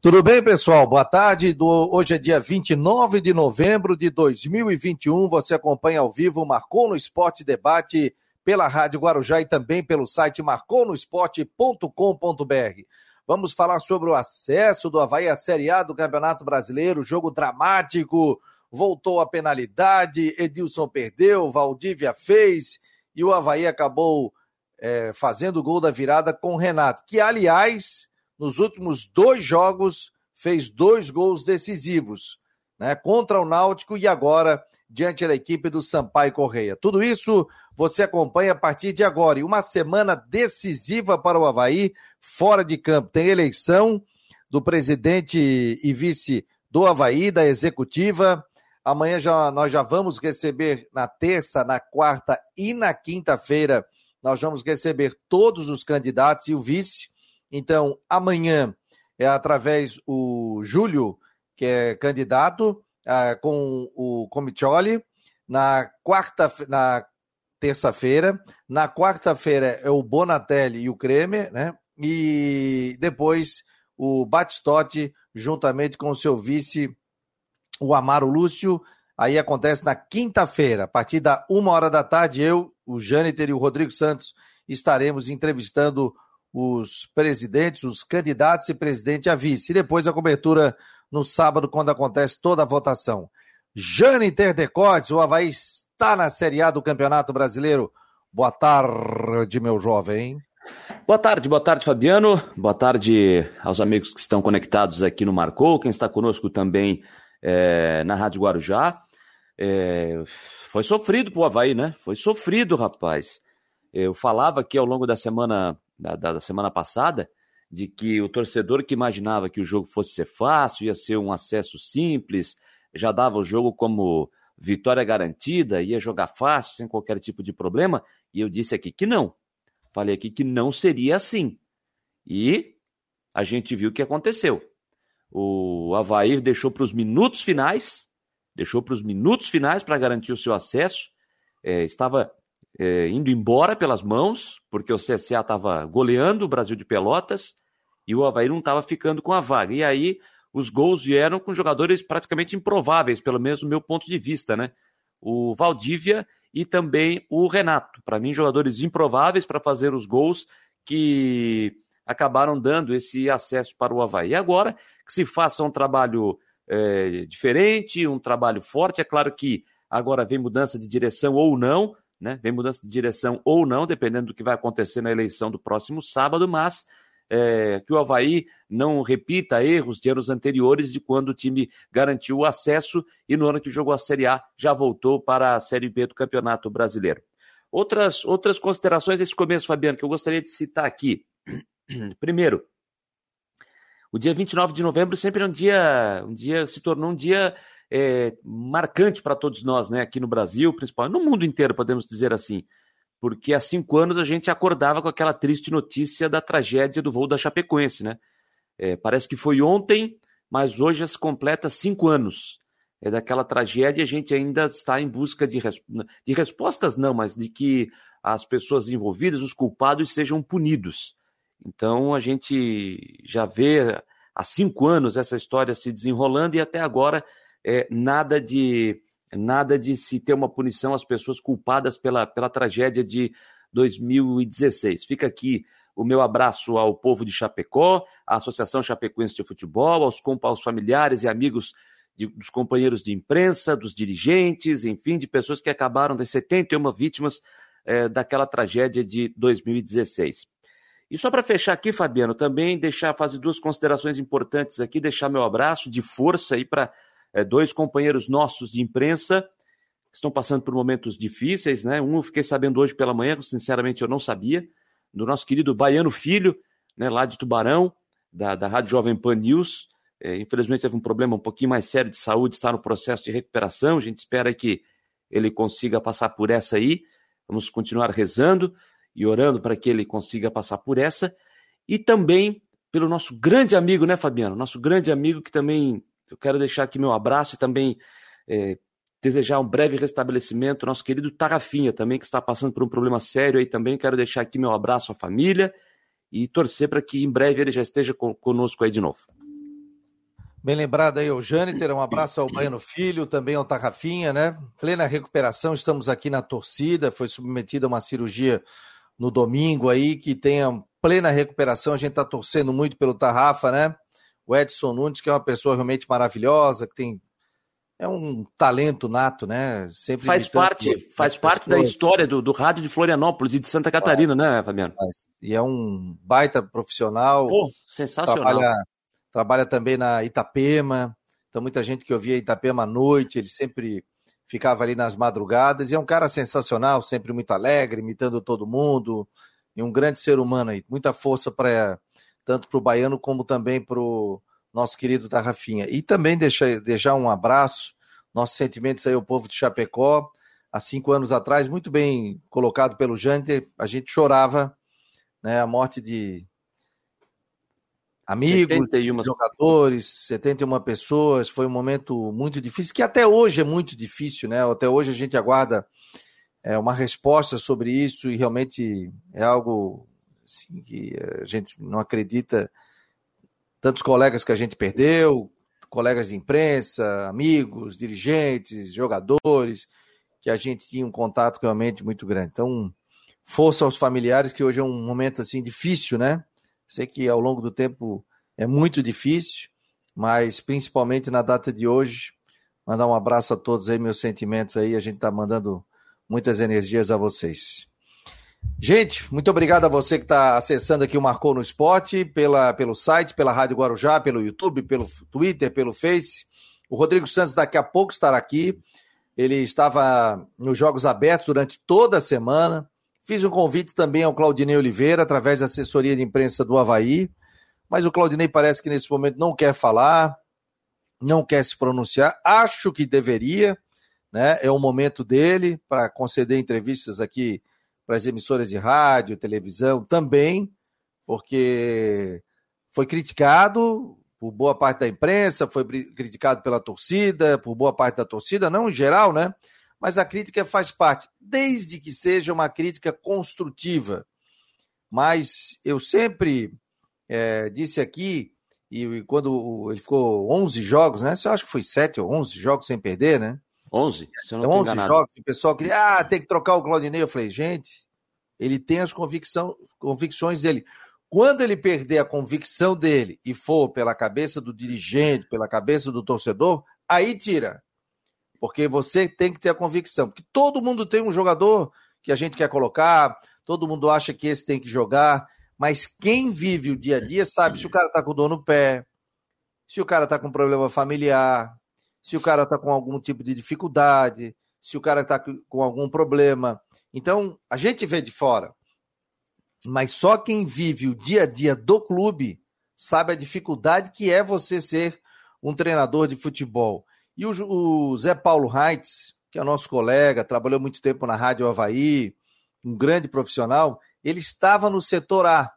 Tudo bem, pessoal? Boa tarde. Do... Hoje é dia 29 de novembro de 2021. Você acompanha ao vivo Marcou no Esporte Debate pela Rádio Guarujá e também pelo site marconosport.com.br. Vamos falar sobre o acesso do Havaí à Série A do Campeonato Brasileiro, jogo dramático, voltou a penalidade, Edilson perdeu, Valdívia fez e o Havaí acabou é, fazendo o gol da virada com o Renato, que aliás nos últimos dois jogos, fez dois gols decisivos, né? Contra o Náutico e agora diante da equipe do Sampaio Correia. Tudo isso você acompanha a partir de agora. E uma semana decisiva para o Havaí, fora de campo. Tem eleição do presidente e vice do Havaí, da executiva. Amanhã já, nós já vamos receber na terça, na quarta e na quinta-feira. Nós vamos receber todos os candidatos e o vice. Então, amanhã é através o Júlio, que é candidato, uh, com o Comitioli. Na quarta, na terça-feira. Na quarta-feira é o Bonatelli e o Kremer, né? E depois o Batistotti, juntamente com o seu vice, o Amaro Lúcio. Aí acontece na quinta-feira, a partir da uma hora da tarde, eu, o Jâniter e o Rodrigo Santos estaremos entrevistando os presidentes, os candidatos e presidente a vice. E depois a cobertura no sábado, quando acontece toda a votação. Jane Terdecotes, o Havaí está na Série A do Campeonato Brasileiro. Boa tarde, meu jovem. Boa tarde, boa tarde, Fabiano. Boa tarde aos amigos que estão conectados aqui no Marcou, quem está conosco também é, na Rádio Guarujá. É, foi sofrido pro Havaí, né? Foi sofrido, rapaz. Eu falava aqui ao longo da semana da, da semana passada, de que o torcedor que imaginava que o jogo fosse ser fácil, ia ser um acesso simples, já dava o jogo como vitória garantida, ia jogar fácil, sem qualquer tipo de problema, e eu disse aqui que não. Falei aqui que não seria assim. E a gente viu o que aconteceu. O Havaí deixou para os minutos finais, deixou para os minutos finais para garantir o seu acesso. É, estava é, indo embora pelas mãos, porque o CSA estava goleando o Brasil de Pelotas e o Havaí não estava ficando com a vaga. E aí os gols vieram com jogadores praticamente improváveis, pelo menos do meu ponto de vista, né? O Valdívia e também o Renato. Para mim, jogadores improváveis para fazer os gols que acabaram dando esse acesso para o Havaí. E agora que se faça um trabalho é, diferente, um trabalho forte. É claro que agora vem mudança de direção ou não, né? Vem mudança de direção ou não, dependendo do que vai acontecer na eleição do próximo sábado, mas é, que o Havaí não repita erros de anos anteriores de quando o time garantiu o acesso e no ano que jogou a Série A já voltou para a Série B do Campeonato Brasileiro. Outras, outras considerações desse começo, Fabiano, que eu gostaria de citar aqui. Primeiro, o dia 29 de novembro sempre é um dia, um dia se tornou um dia é, marcante para todos nós, né? Aqui no Brasil, principalmente no mundo inteiro, podemos dizer assim. Porque há cinco anos a gente acordava com aquela triste notícia da tragédia do voo da Chapecoense, né? É, parece que foi ontem, mas hoje se completa cinco anos é daquela tragédia. A gente ainda está em busca de, de respostas, não, mas de que as pessoas envolvidas, os culpados, sejam punidos. Então a gente já vê há cinco anos essa história se desenrolando e até agora é, nada de nada de se ter uma punição às pessoas culpadas pela, pela tragédia de 2016. Fica aqui o meu abraço ao povo de Chapecó, à Associação Chapecoense de Futebol, aos, aos familiares e amigos de, dos companheiros de imprensa, dos dirigentes, enfim, de pessoas que acabaram das 71 vítimas é, daquela tragédia de 2016. E só para fechar aqui, Fabiano, também deixar fazer duas considerações importantes aqui, deixar meu abraço de força aí para é, dois companheiros nossos de imprensa estão passando por momentos difíceis, né? Um eu fiquei sabendo hoje pela manhã, sinceramente eu não sabia, do nosso querido Baiano Filho, né, lá de Tubarão, da, da Rádio Jovem Pan News. É, infelizmente teve um problema um pouquinho mais sério de saúde, está no processo de recuperação. A gente espera que ele consiga passar por essa aí. Vamos continuar rezando e orando para que ele consiga passar por essa. E também pelo nosso grande amigo, né, Fabiano? Nosso grande amigo que também eu quero deixar aqui meu abraço e também é, desejar um breve restabelecimento nosso querido Tarrafinha também, que está passando por um problema sério aí também. Quero deixar aqui meu abraço à família e torcer para que em breve ele já esteja conosco aí de novo. Bem lembrado aí, o Jâniter, um abraço ao Baiano Filho, também ao Tarrafinha, né? Plena recuperação, estamos aqui na torcida, foi submetida a uma cirurgia no domingo aí, que tenha plena recuperação, a gente está torcendo muito pelo Tarrafa, né? O Edson Nunes, que é uma pessoa realmente maravilhosa, que tem é um talento nato, né? Sempre faz parte, faz parte da história do, do rádio de Florianópolis e de Santa Catarina, né, Fabiano? E é um baita profissional. Pô, sensacional. Trabalha, trabalha também na Itapema. Então, muita gente que ouvia Itapema à noite, ele sempre ficava ali nas madrugadas. E é um cara sensacional, sempre muito alegre, imitando todo mundo. E um grande ser humano aí. Muita força para tanto para o baiano como também para o nosso querido Tarrafinha. E também deixar, deixar um abraço, nossos sentimentos aí ao povo de Chapecó. Há cinco anos atrás, muito bem colocado pelo Janter, a gente chorava né, a morte de amigos, 71... jogadores, 71 pessoas. Foi um momento muito difícil, que até hoje é muito difícil, né? Até hoje a gente aguarda é, uma resposta sobre isso e realmente é algo assim, que a gente não acredita tantos colegas que a gente perdeu, colegas de imprensa, amigos, dirigentes, jogadores, que a gente tinha um contato realmente muito grande. Então, força aos familiares, que hoje é um momento assim difícil, né? Sei que ao longo do tempo é muito difícil, mas principalmente na data de hoje, mandar um abraço a todos aí, meus sentimentos aí, a gente está mandando muitas energias a vocês. Gente, muito obrigado a você que está acessando aqui o Marcou no Esporte, pela, pelo site, pela Rádio Guarujá, pelo YouTube, pelo Twitter, pelo Face. O Rodrigo Santos daqui a pouco estará aqui. Ele estava nos Jogos Abertos durante toda a semana. Fiz um convite também ao Claudinei Oliveira, através da assessoria de imprensa do Havaí. Mas o Claudinei parece que nesse momento não quer falar, não quer se pronunciar. Acho que deveria, né? É o momento dele para conceder entrevistas aqui para as emissoras de rádio, televisão também, porque foi criticado por boa parte da imprensa, foi criticado pela torcida, por boa parte da torcida, não em geral, né? Mas a crítica faz parte, desde que seja uma crítica construtiva. Mas eu sempre é, disse aqui, e quando ele ficou 11 jogos, né? Eu acho que foi 7 ou 11 jogos sem perder, né? 11, se eu não 11 enganado. jogos, o pessoal queria, ah, tem que trocar o Claudinei. Eu falei, gente, ele tem as convicção, convicções dele. Quando ele perder a convicção dele e for pela cabeça do dirigente, pela cabeça do torcedor, aí tira. Porque você tem que ter a convicção. Porque todo mundo tem um jogador que a gente quer colocar, todo mundo acha que esse tem que jogar, mas quem vive o dia a dia sabe se o cara tá com dor no pé, se o cara tá com problema familiar, se o cara está com algum tipo de dificuldade, se o cara está com algum problema. Então, a gente vê de fora, mas só quem vive o dia a dia do clube sabe a dificuldade que é você ser um treinador de futebol. E o, o Zé Paulo Reitz, que é nosso colega, trabalhou muito tempo na Rádio Havaí, um grande profissional, ele estava no setor A.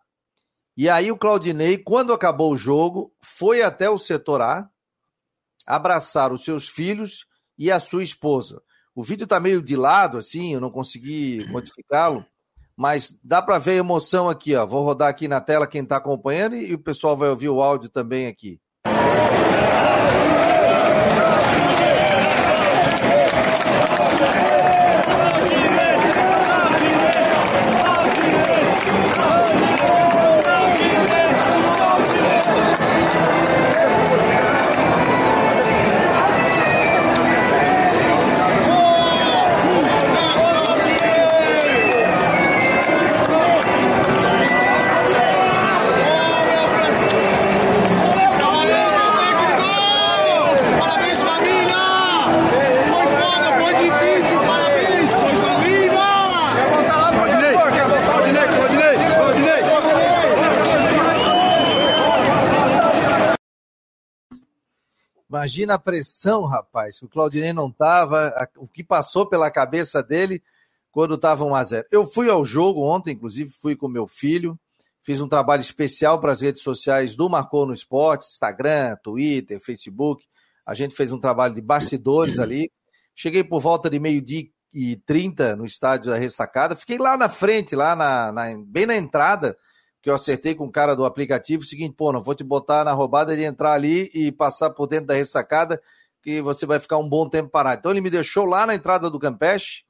E aí o Claudinei, quando acabou o jogo, foi até o setor A, abraçar os seus filhos e a sua esposa. O vídeo está meio de lado, assim, eu não consegui modificá-lo, mas dá para ver a emoção aqui, ó. Vou rodar aqui na tela quem está acompanhando e o pessoal vai ouvir o áudio também aqui. Imagina a pressão, rapaz. O Claudinei não estava, o que passou pela cabeça dele quando estava 1 a 0 Eu fui ao jogo ontem, inclusive fui com meu filho, fiz um trabalho especial para as redes sociais do Marcou no Esporte, Instagram, Twitter, Facebook. A gente fez um trabalho de bastidores ali. Cheguei por volta de meio-dia e 30 no estádio da Ressacada. Fiquei lá na frente, lá na, na, bem na entrada, que eu acertei com o cara do aplicativo, o seguinte, pô, não vou te botar na roubada de entrar ali e passar por dentro da ressacada, que você vai ficar um bom tempo parado. Então ele me deixou lá na entrada do Campeche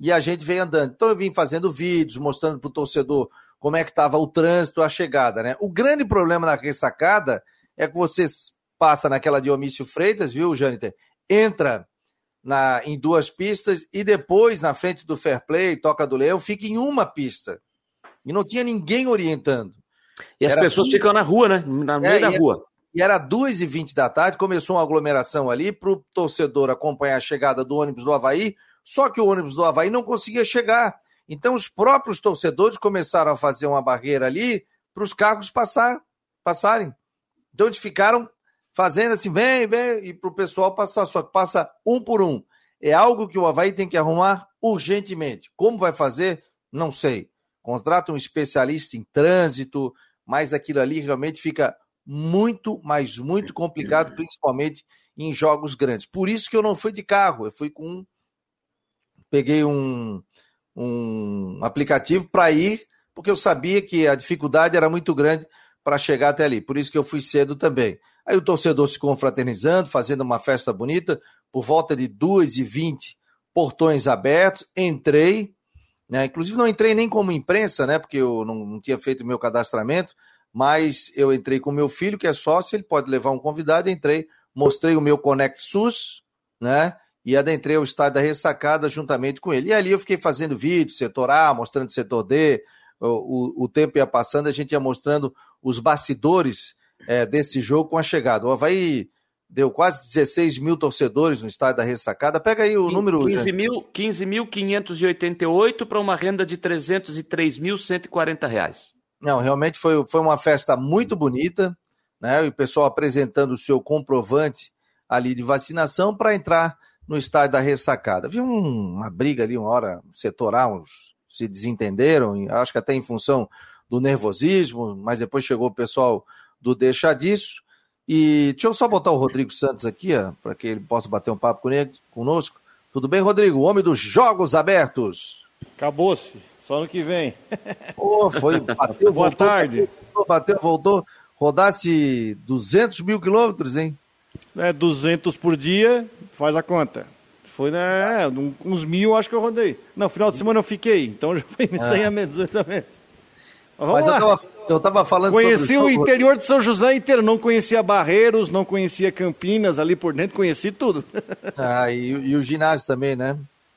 e a gente veio andando. Então eu vim fazendo vídeos, mostrando para o torcedor como é que estava o trânsito, a chegada, né? O grande problema na ressacada é que você passa naquela de Omício Freitas, viu, Jâniter? Entra na, em duas pistas e depois, na frente do Fair Play, Toca do Leão, fica em uma pista. E não tinha ninguém orientando. E as era pessoas duas... ficam na rua, né? Na meio é, da rua. E era 2h20 da tarde, começou uma aglomeração ali para o torcedor acompanhar a chegada do ônibus do Havaí, só que o ônibus do Havaí não conseguia chegar. Então os próprios torcedores começaram a fazer uma barreira ali para os carros passar, passarem. Então eles ficaram fazendo assim, vem, vem, e para o pessoal passar, só que passa um por um. É algo que o Havaí tem que arrumar urgentemente. Como vai fazer? Não sei. Contrata um especialista em trânsito, mas aquilo ali realmente fica muito, mas muito complicado, principalmente em jogos grandes. Por isso que eu não fui de carro, eu fui com. Peguei um, um aplicativo para ir, porque eu sabia que a dificuldade era muito grande para chegar até ali. Por isso que eu fui cedo também. Aí o torcedor se confraternizando, fazendo uma festa bonita, por volta de 2h20, portões abertos, entrei, né? Inclusive não entrei nem como imprensa, né? Porque eu não, não tinha feito meu cadastramento, mas eu entrei com meu filho, que é sócio, ele pode levar um convidado, entrei, mostrei o meu Conect SUS, né? E adentrei o estádio da ressacada juntamente com ele. E ali eu fiquei fazendo vídeo, setor A, mostrando setor D. O, o, o tempo ia passando, a gente ia mostrando os bastidores é, desse jogo com a chegada. O Havaí deu quase 16 mil torcedores no estádio da ressacada. Pega aí o número. 15.588 15 para uma renda de 303.140 reais. Não, realmente foi, foi uma festa muito bonita, né? E o pessoal apresentando o seu comprovante ali de vacinação para entrar no estádio da ressacada. Viu um, uma briga ali, uma hora setoral, uns se desentenderam, acho que até em função do nervosismo, mas depois chegou o pessoal do Deixa Disso. E deixa eu só botar o Rodrigo Santos aqui, para que ele possa bater um papo conosco. Tudo bem, Rodrigo? O homem dos Jogos Abertos. Acabou-se. Só ano que vem. Pô, foi, bateu, Boa voltou, tarde. Bateu, bateu, voltou. Rodasse 200 mil quilômetros, hein? É, 200 por dia, faz a conta. Foi, né, uns mil acho que eu rodei. Não, final de semana eu fiquei, então já foi 100 a menos, 200 a menos. Mas, Mas eu tava, eu tava falando Conheci o, o interior de São José inteiro, não conhecia Barreiros, não conhecia Campinas ali por dentro, conheci tudo. Ah, e, e o ginásio também, né?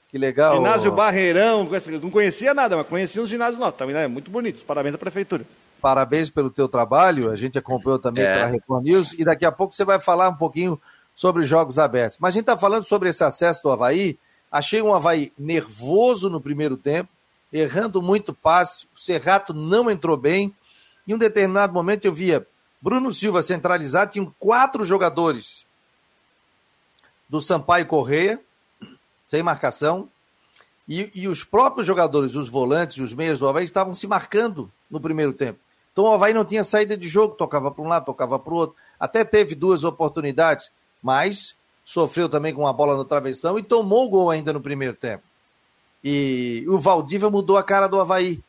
Que legal. Ginásio Barreirão, não conhecia nada, mas conhecia os ginásios nossos. Também é muito bonito. Parabéns à prefeitura. Parabéns pelo teu trabalho. A gente acompanhou também é. pela Record News. E daqui a pouco você vai falar um pouquinho sobre jogos abertos. Mas a gente está falando sobre esse acesso do Havaí. Achei um Havaí nervoso no primeiro tempo, errando muito passe. O Serrato não entrou bem. Em um determinado momento eu via Bruno Silva centralizado, tinham quatro jogadores do Sampaio Correia, sem marcação. E, e, os próprios jogadores, os volantes e os meias do Havaí estavam se marcando no primeiro tempo. Então o Havaí não tinha saída de jogo, tocava para um lado, tocava para o outro. Até teve duas oportunidades, mas sofreu também com uma bola no travessão e tomou o gol ainda no primeiro tempo. E o Valdívia mudou a cara do Havaí.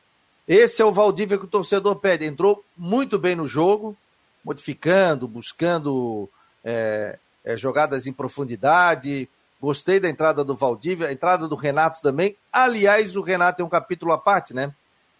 Esse é o Valdívia que o torcedor pede. Entrou muito bem no jogo, modificando, buscando é, é, jogadas em profundidade, Gostei da entrada do Valdívia, a entrada do Renato também. Aliás, o Renato é um capítulo à parte, né?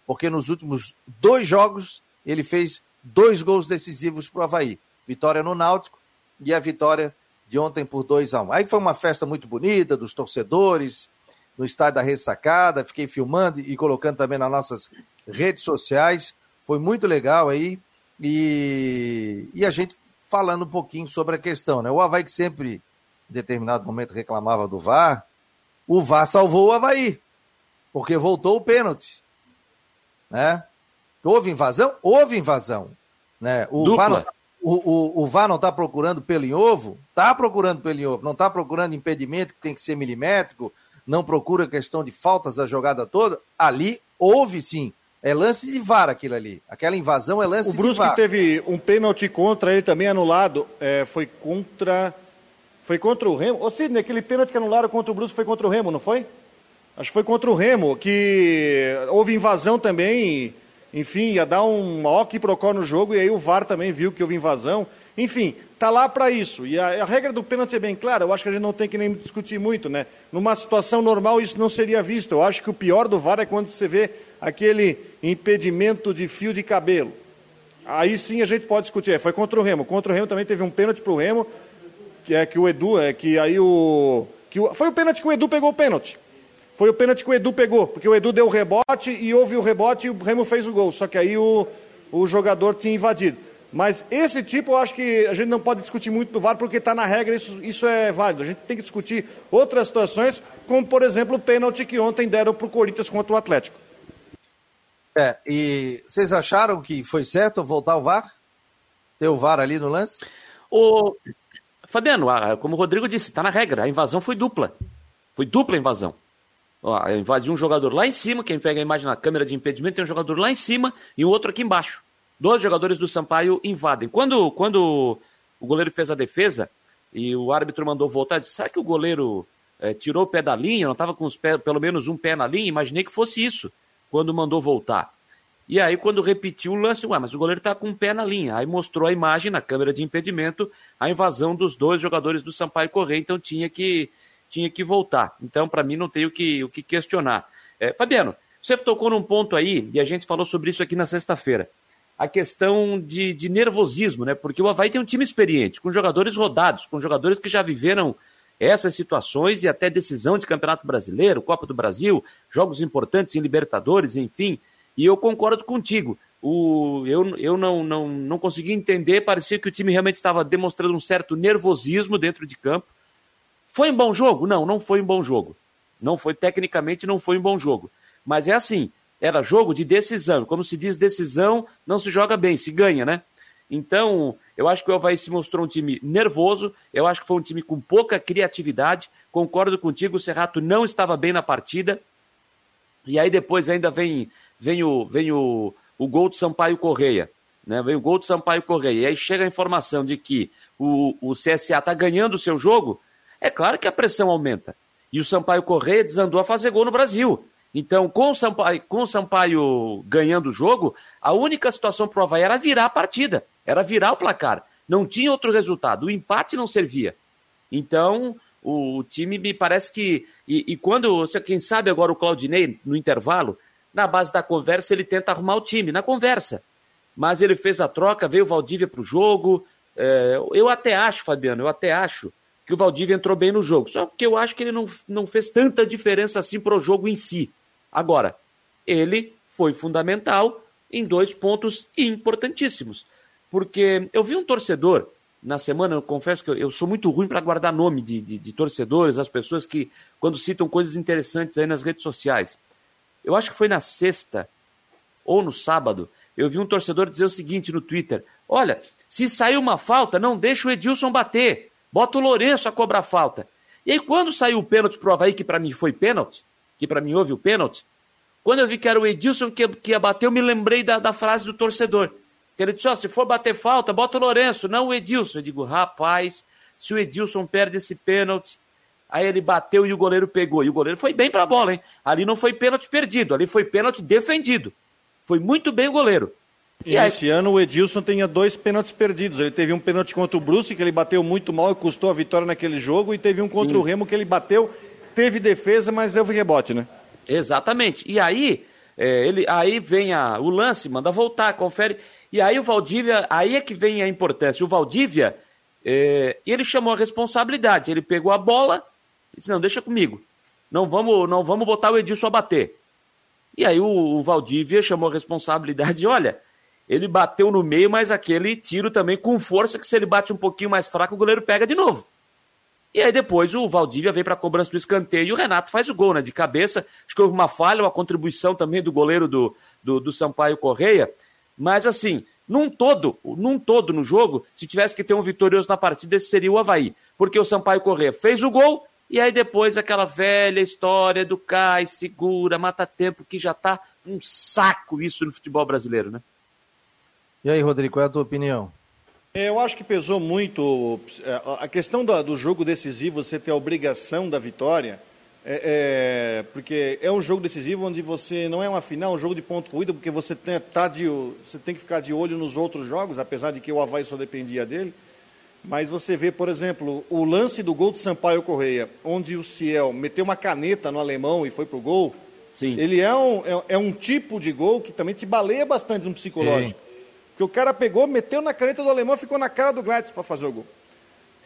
Porque nos últimos dois jogos ele fez dois gols decisivos para o Havaí. Vitória no Náutico e a vitória de ontem por 2 a 1 um. Aí foi uma festa muito bonita dos torcedores no estádio da Ressacada. Fiquei filmando e colocando também nas nossas redes sociais. Foi muito legal aí. E, e a gente falando um pouquinho sobre a questão, né? O Havaí que sempre em determinado momento reclamava do VAR, o VAR salvou o Havaí, porque voltou o pênalti. Né? Houve invasão? Houve invasão. Né? O, VAR não, tá, o, o, o VAR não está procurando pelo em ovo? Está procurando pelo em ovo. Não está procurando impedimento que tem que ser milimétrico, não procura questão de faltas da jogada toda. Ali houve sim. É lance de VAR aquilo ali. Aquela invasão é lance de VAR. O Brusque teve um pênalti contra ele também anulado. É, foi contra foi contra o Remo. Ô Sidney, aquele pênalti que anularam contra o Brusque foi contra o Remo, não foi? Acho que foi contra o Remo, que houve invasão também enfim, ia dar um ok procó no jogo, e aí o VAR também viu que houve invasão. Enfim, tá lá para isso. E a, a, regra do pênalti é bem clara, eu acho que a gente não tem que nem discutir muito, né? Numa situação normal isso não seria visto. Eu acho que o pior do VAR é quando você vê aquele impedimento de fio de cabelo. Aí sim a gente pode discutir. É, foi contra o Remo. Contra o Remo também teve um pênalti para o Remo, que é que o Edu, é que aí o. Que o foi o pênalti que o Edu pegou o pênalti. Foi o pênalti que o Edu pegou, porque o Edu deu o rebote e houve o rebote e o Remo fez o gol. Só que aí o, o jogador tinha invadido. Mas esse tipo eu acho que a gente não pode discutir muito do VAR porque está na regra, isso, isso é válido. A gente tem que discutir outras situações, como por exemplo o pênalti que ontem deram para o Corinthians contra o Atlético. É, e vocês acharam que foi certo voltar ao VAR? Ter o VAR ali no lance? O... Fabiano, como o Rodrigo disse, está na regra, a invasão foi dupla. Foi dupla invasão. Ó, invadiu um jogador lá em cima, quem pega a imagem na câmera de impedimento tem um jogador lá em cima e o outro aqui embaixo. Dois jogadores do Sampaio invadem. Quando, quando o goleiro fez a defesa e o árbitro mandou voltar, disse, será que o goleiro é, tirou o pé da linha? Não estava com os pés, pelo menos um pé na linha? Imaginei que fosse isso quando mandou voltar. E aí, quando repetiu o lance, ué, mas o goleiro está com um pé na linha. Aí mostrou a imagem na câmera de impedimento, a invasão dos dois jogadores do Sampaio Correia, então tinha que, tinha que voltar. Então, para mim, não tem o que, o que questionar. É, Fabiano, você tocou num ponto aí, e a gente falou sobre isso aqui na sexta-feira. A questão de, de nervosismo, né? Porque o Havaí tem um time experiente, com jogadores rodados, com jogadores que já viveram essas situações e até decisão de Campeonato Brasileiro, Copa do Brasil, jogos importantes em Libertadores, enfim. E eu concordo contigo. O, eu eu não, não, não consegui entender, parecia que o time realmente estava demonstrando um certo nervosismo dentro de campo. Foi um bom jogo? Não, não foi um bom jogo. Não foi, tecnicamente, não foi um bom jogo. Mas é assim, era jogo de decisão. Como se diz decisão, não se joga bem, se ganha, né? Então, eu acho que o Havaí se mostrou um time nervoso, eu acho que foi um time com pouca criatividade. Concordo contigo, o Serrato não estava bem na partida. E aí depois ainda vem, vem, o, vem o, o gol do Sampaio Correia. Né? Vem o gol do Sampaio Correia. E aí chega a informação de que o, o CSA está ganhando o seu jogo. É claro que a pressão aumenta. E o Sampaio Correia desandou a fazer gol no Brasil. Então, com o Sampaio, com o Sampaio ganhando o jogo, a única situação para o Havaí era virar a partida, era virar o placar. Não tinha outro resultado. O empate não servia. Então, o, time me parece que. E, e quando. Quem sabe agora o Claudinei, no intervalo, na base da conversa, ele tenta arrumar o time, na conversa. Mas ele fez a troca, veio o Valdívia para o jogo. É, eu até acho, Fabiano, eu até acho que o Valdívia entrou bem no jogo. Só que eu acho que ele não, não fez tanta diferença assim para o jogo em si. Agora, ele foi fundamental em dois pontos importantíssimos. Porque eu vi um torcedor na semana, eu confesso que eu, eu sou muito ruim para guardar nome de, de, de, torcedores, as pessoas que, quando citam coisas interessantes aí nas redes sociais. Eu acho que foi na sexta ou no sábado, eu vi um torcedor dizer o seguinte no Twitter: Olha, se sair uma falta, não deixa o Edilson bater, bota o Lourenço a cobrar falta. E aí, quando saiu o pênalti pro Havaí, que para mim foi pênalti, que para mim houve o pênalti, quando eu vi que era o Edilson que, que ia bater, eu me lembrei da, da frase do torcedor. Que ele disse: oh, se for bater falta, bota o Lourenço, não o Edilson. Eu digo, rapaz, se o Edilson perde esse pênalti, aí ele bateu e o goleiro pegou. E o goleiro foi bem para a bola, hein? Ali não foi pênalti perdido, ali foi pênalti defendido. Foi muito bem o goleiro. E, e aí... esse ano o Edilson tinha dois pênaltis perdidos. Ele teve um pênalti contra o Bruce, que ele bateu muito mal e custou a vitória naquele jogo, e teve um contra Sim. o Remo que ele bateu teve defesa, mas houve rebote, né? Exatamente. E aí, é, ele, aí vem a, o lance, manda voltar, confere. E aí o Valdívia, aí é que vem a importância. O Valdívia, é, ele chamou a responsabilidade. Ele pegou a bola e disse, não, deixa comigo. Não vamos, não vamos botar o Edilson a bater. E aí o, o Valdívia chamou a responsabilidade. Olha, ele bateu no meio, mas aquele tiro também com força que se ele bate um pouquinho mais fraco, o goleiro pega de novo. E aí depois o Valdívia vem para cobrança do escanteio e o Renato faz o gol, né? De cabeça. Acho que houve uma falha, uma contribuição também do goleiro do, do, do Sampaio Correia. Mas assim, num todo, num todo no jogo, se tivesse que ter um vitorioso na partida, esse seria o Havaí. Porque o Sampaio Correia fez o gol e aí depois aquela velha história do cai, segura, mata tempo, que já tá um saco isso no futebol brasileiro, né? E aí, Rodrigo, qual é a tua opinião? É, eu acho que pesou muito é, a questão do, jogo decisivo, você ter a obrigação da vitória. É, é, porque é um jogo decisivo onde você não é uma final, é um jogo de ponto corrida, porque você tem, tá de, você tem que ficar de olho nos outros jogos, apesar de que o Havaí só dependia dele. Mas você vê, por exemplo, o lance do gol de Sampaio Correia, onde o Ciel meteu uma caneta no alemão e foi pro gol. Sim. Ele é um, é, é um tipo de gol que também te baleia bastante no psicológico. Sim. Porque o cara pegou, meteu na caneta do alemão ficou na cara do Gladys para fazer o gol.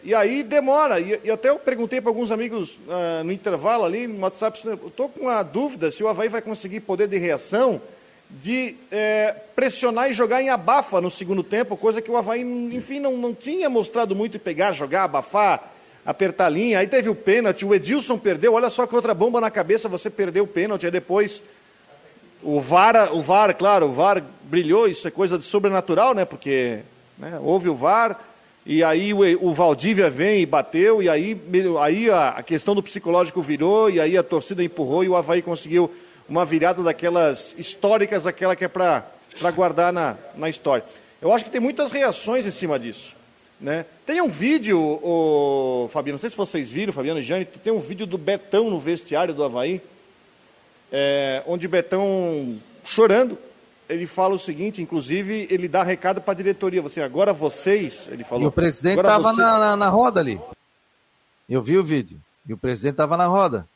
E aí demora. E, e até eu perguntei para alguns amigos uh, no intervalo ali, no WhatsApp, estou com uma dúvida se o Havaí vai conseguir poder de reação de é, pressionar e jogar em abafa no segundo tempo, coisa que o Havaí, enfim, não, não tinha mostrado muito pegar, jogar, abafar, apertar a linha. Aí teve o pênalti, o Edilson perdeu, olha só que outra bomba na cabeça, você perdeu o pênalti, aí depois o VAR, o VAR, claro, o VAR brilhou, isso é coisa de sobrenatural, né? Porque né, houve o VAR, e aí o, o Valdívia vem e bateu, e aí, aí a, a, questão do psicológico virou, e aí a torcida empurrou, e o Havaí conseguiu uma virada daquelas históricas, aquela que é para guardar na, na história. Eu acho que tem muitas reações em cima disso. Né? Tem um vídeo, o Fabiano, não sei se vocês viram, Fabiano e Jane, tem um vídeo do Betão no vestiário do Havaí, é, onde Betão, chorando, ele fala o seguinte, inclusive, ele dá recado para a diretoria. Você, agora vocês, ele falou. E o presidente estava você... na, na, na, roda ali. Eu vi o vídeo. E o presidente estava na roda.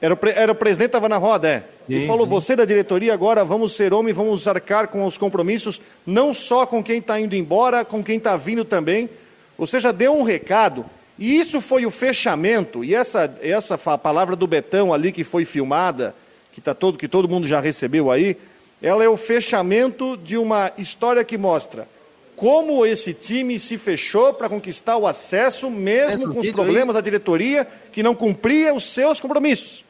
Era o, pre... era o presidente estava na roda, é. Sim, ele falou, sim. você da diretoria, agora vamos ser homem, vamos arcar com os compromissos, não só com quem está indo embora, com quem está vindo também. Ou seja, deu um recado. E isso foi o fechamento, e essa, essa palavra do Betão ali que foi filmada, que, tá todo, que todo mundo já recebeu aí, ela é o fechamento de uma história que mostra como esse time se fechou para conquistar o acesso, mesmo com os problemas aí. da diretoria que não cumpria os seus compromissos.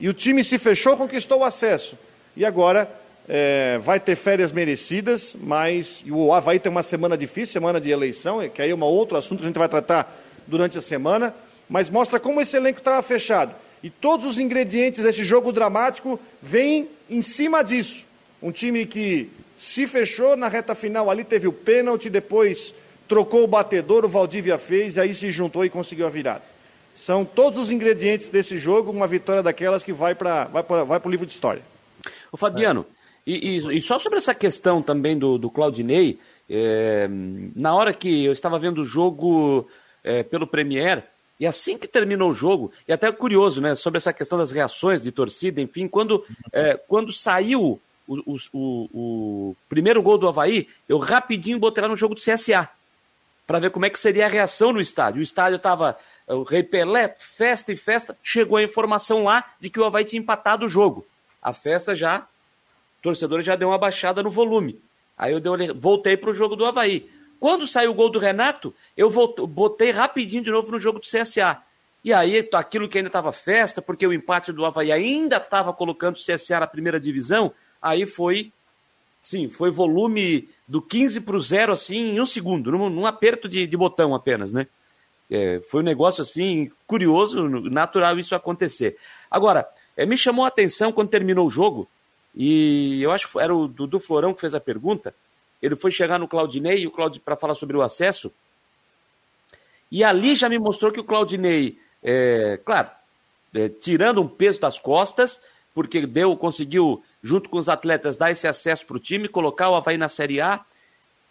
E o time se fechou, conquistou o acesso. E agora é, vai ter férias merecidas, mas o Havaí tem uma semana difícil, semana de eleição, que aí é um outro assunto que a gente vai tratar durante a semana, mas mostra como esse elenco estava fechado. E todos os ingredientes desse jogo dramático vêm em cima disso. Um time que se fechou na reta final ali, teve o pênalti, depois trocou o batedor, o Valdívia fez, e aí se juntou e conseguiu a virada. São todos os ingredientes desse jogo, uma vitória daquelas que vai para vai vai o livro de história. O Fabiano, é. e, e, e, só sobre essa questão também do, do Claudinei, é, na hora que eu estava vendo o jogo é, pelo Premier, e assim que terminou o jogo, e até curioso, né, sobre essa questão das reações de torcida, enfim, quando, é, quando saiu o, o, o, o, primeiro gol do Havaí, eu rapidinho botei lá no jogo do CSA, para ver como é que seria a reação no estádio. O estádio estava o Rei Pelé, festa e festa, chegou a informação lá de que o Havaí tinha empatado o jogo. A festa já, o torcedor já deu uma baixada no volume. Aí eu dei, voltei para o jogo do Havaí. Quando saiu o gol do Renato, eu botei rapidinho de novo no jogo do CSA. E aí, aquilo que ainda estava festa, porque o empate do Havaí ainda estava colocando o CSA na primeira divisão, aí foi, sim, foi volume do 15 para o zero, assim, em um segundo, num, num aperto de, de, botão apenas, né? É, foi um negócio, assim, curioso, natural isso acontecer. Agora, é, me chamou a atenção quando terminou o jogo, e eu acho que era o Dudu Florão que fez a pergunta, ele foi chegar no Claudinei para falar sobre o acesso, e ali já me mostrou que o Claudinei, é, claro, é, tirando um peso das costas, porque deu, conseguiu junto com os atletas, dar esse acesso para o time, colocar o Havaí na Série A.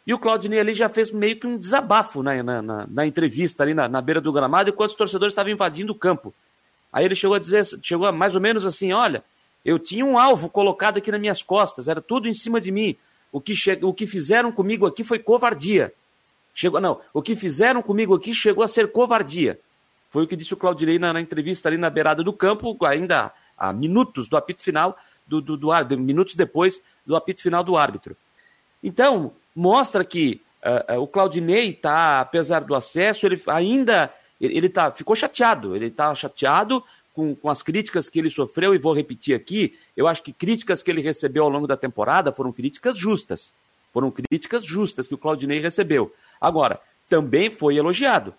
E o Claudinei ali já fez meio que um desabafo né, na, na, na, entrevista ali na, na, beira do gramado, enquanto os torcedores estavam invadindo o campo. Aí ele chegou a dizer, chegou a mais ou menos assim, olha, eu tinha um alvo colocado aqui nas minhas costas, era tudo em cima de mim. O que, che... o que fizeram comigo aqui foi covardia. Chegou, não, o que fizeram comigo aqui chegou a ser covardia. Foi o que disse o Claudinei na, na entrevista ali na beirada do campo, ainda há minutos do apito final, do, do, do árbitro, minutos depois do apito final do árbitro. Então, mostra que uh, uh, o Claudinei está, apesar do acesso, ele ainda ele, ele tá, ficou chateado, ele está chateado com, com, as críticas que ele sofreu, e vou repetir aqui, eu acho que críticas que ele recebeu ao longo da temporada foram críticas justas. Foram críticas justas que o Claudinei recebeu. Agora, também foi elogiado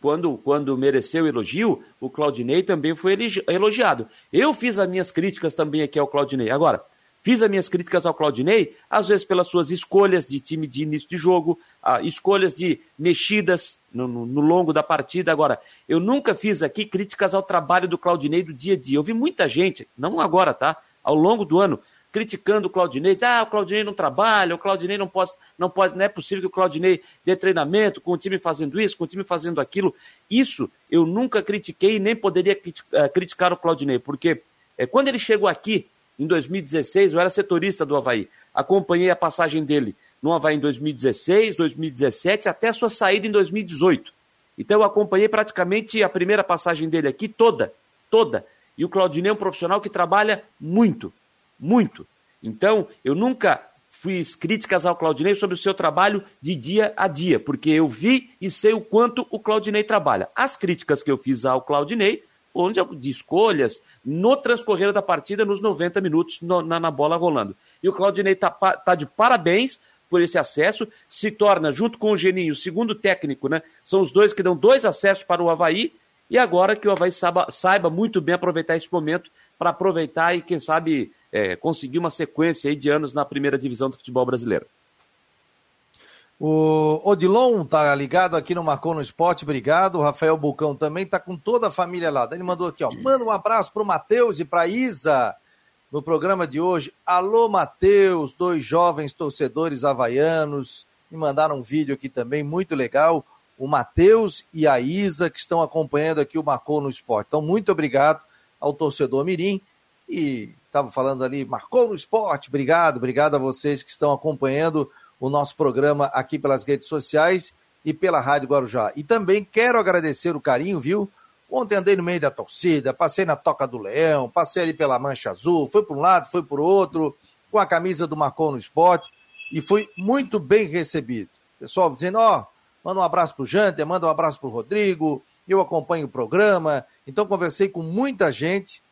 quando, quando mereceu elogio, o Claudinei também foi elogiado. Eu fiz as minhas críticas também aqui ao Claudinei. Agora, Fiz as minhas críticas ao Claudinei, às vezes pelas suas escolhas de time de início de jogo, ah, escolhas de mexidas no, no, no, longo da partida. Agora, eu nunca fiz aqui críticas ao trabalho do Claudinei do dia a dia. Eu vi muita gente, não agora, tá? Ao longo do ano, criticando o Claudinei, diz, ah, o Claudinei não trabalha, o Claudinei não pode, não pode, não é possível que o Claudinei dê treinamento com o time fazendo isso, com o time fazendo aquilo. Isso eu nunca critiquei e nem poderia eh, criticar o Claudinei, porque é, quando ele chegou aqui, em 2016, eu era setorista do Havaí, acompanhei a passagem dele no Havaí em 2016, 2017, até sua saída em 2018. Então eu acompanhei praticamente a primeira passagem dele aqui toda, toda. E o Claudinei é um profissional que trabalha muito, muito. Então, eu nunca fiz críticas ao Claudinei sobre o seu trabalho de dia a dia, porque eu vi e sei o quanto o Claudinei trabalha. As críticas que eu fiz ao Claudinei foram de escolhas no transcorrer da partida, nos 90 minutos, no, na, na, bola rolando. E o Claudinei está tá de parabéns por esse acesso, se torna, junto com o Geninho, o segundo técnico, né? São os dois que dão dois acessos para o Havaí, e agora que o Havaí saiba, saiba muito bem aproveitar esse momento para aproveitar e, quem sabe, é, conseguir uma sequência de anos na primeira divisão do futebol brasileiro. O Odilon tá ligado aqui no Marcou no Esporte, obrigado. O Rafael Bucão também tá com toda a família lá. Ele mandou aqui, ó. Manda um abraço pro Matheus e pra Isa no programa de hoje. Alô, Matheus, dois jovens torcedores havaianos. Me mandaram um vídeo aqui também, muito legal. O Matheus e a Isa, que estão acompanhando aqui o Marcou no Esporte. Então, muito obrigado ao torcedor Mirim. E estava falando ali, Marcou no Esporte. Obrigado, obrigado a vocês que estão acompanhando o nosso programa aqui pelas redes sociais e pela Rádio Guarujá. E também quero agradecer o carinho, viu? Ontem andei no meio da torcida, passei na Toca do Leão, passei ali pela Mancha Azul, foi para um lado, foi para o outro, com a camisa do Marcou no Esporte, e fui muito bem recebido. Pessoal dizendo, ó, oh, manda um abraço para o Janter, manda um abraço para o Rodrigo, eu acompanho o programa. Então conversei com muita gente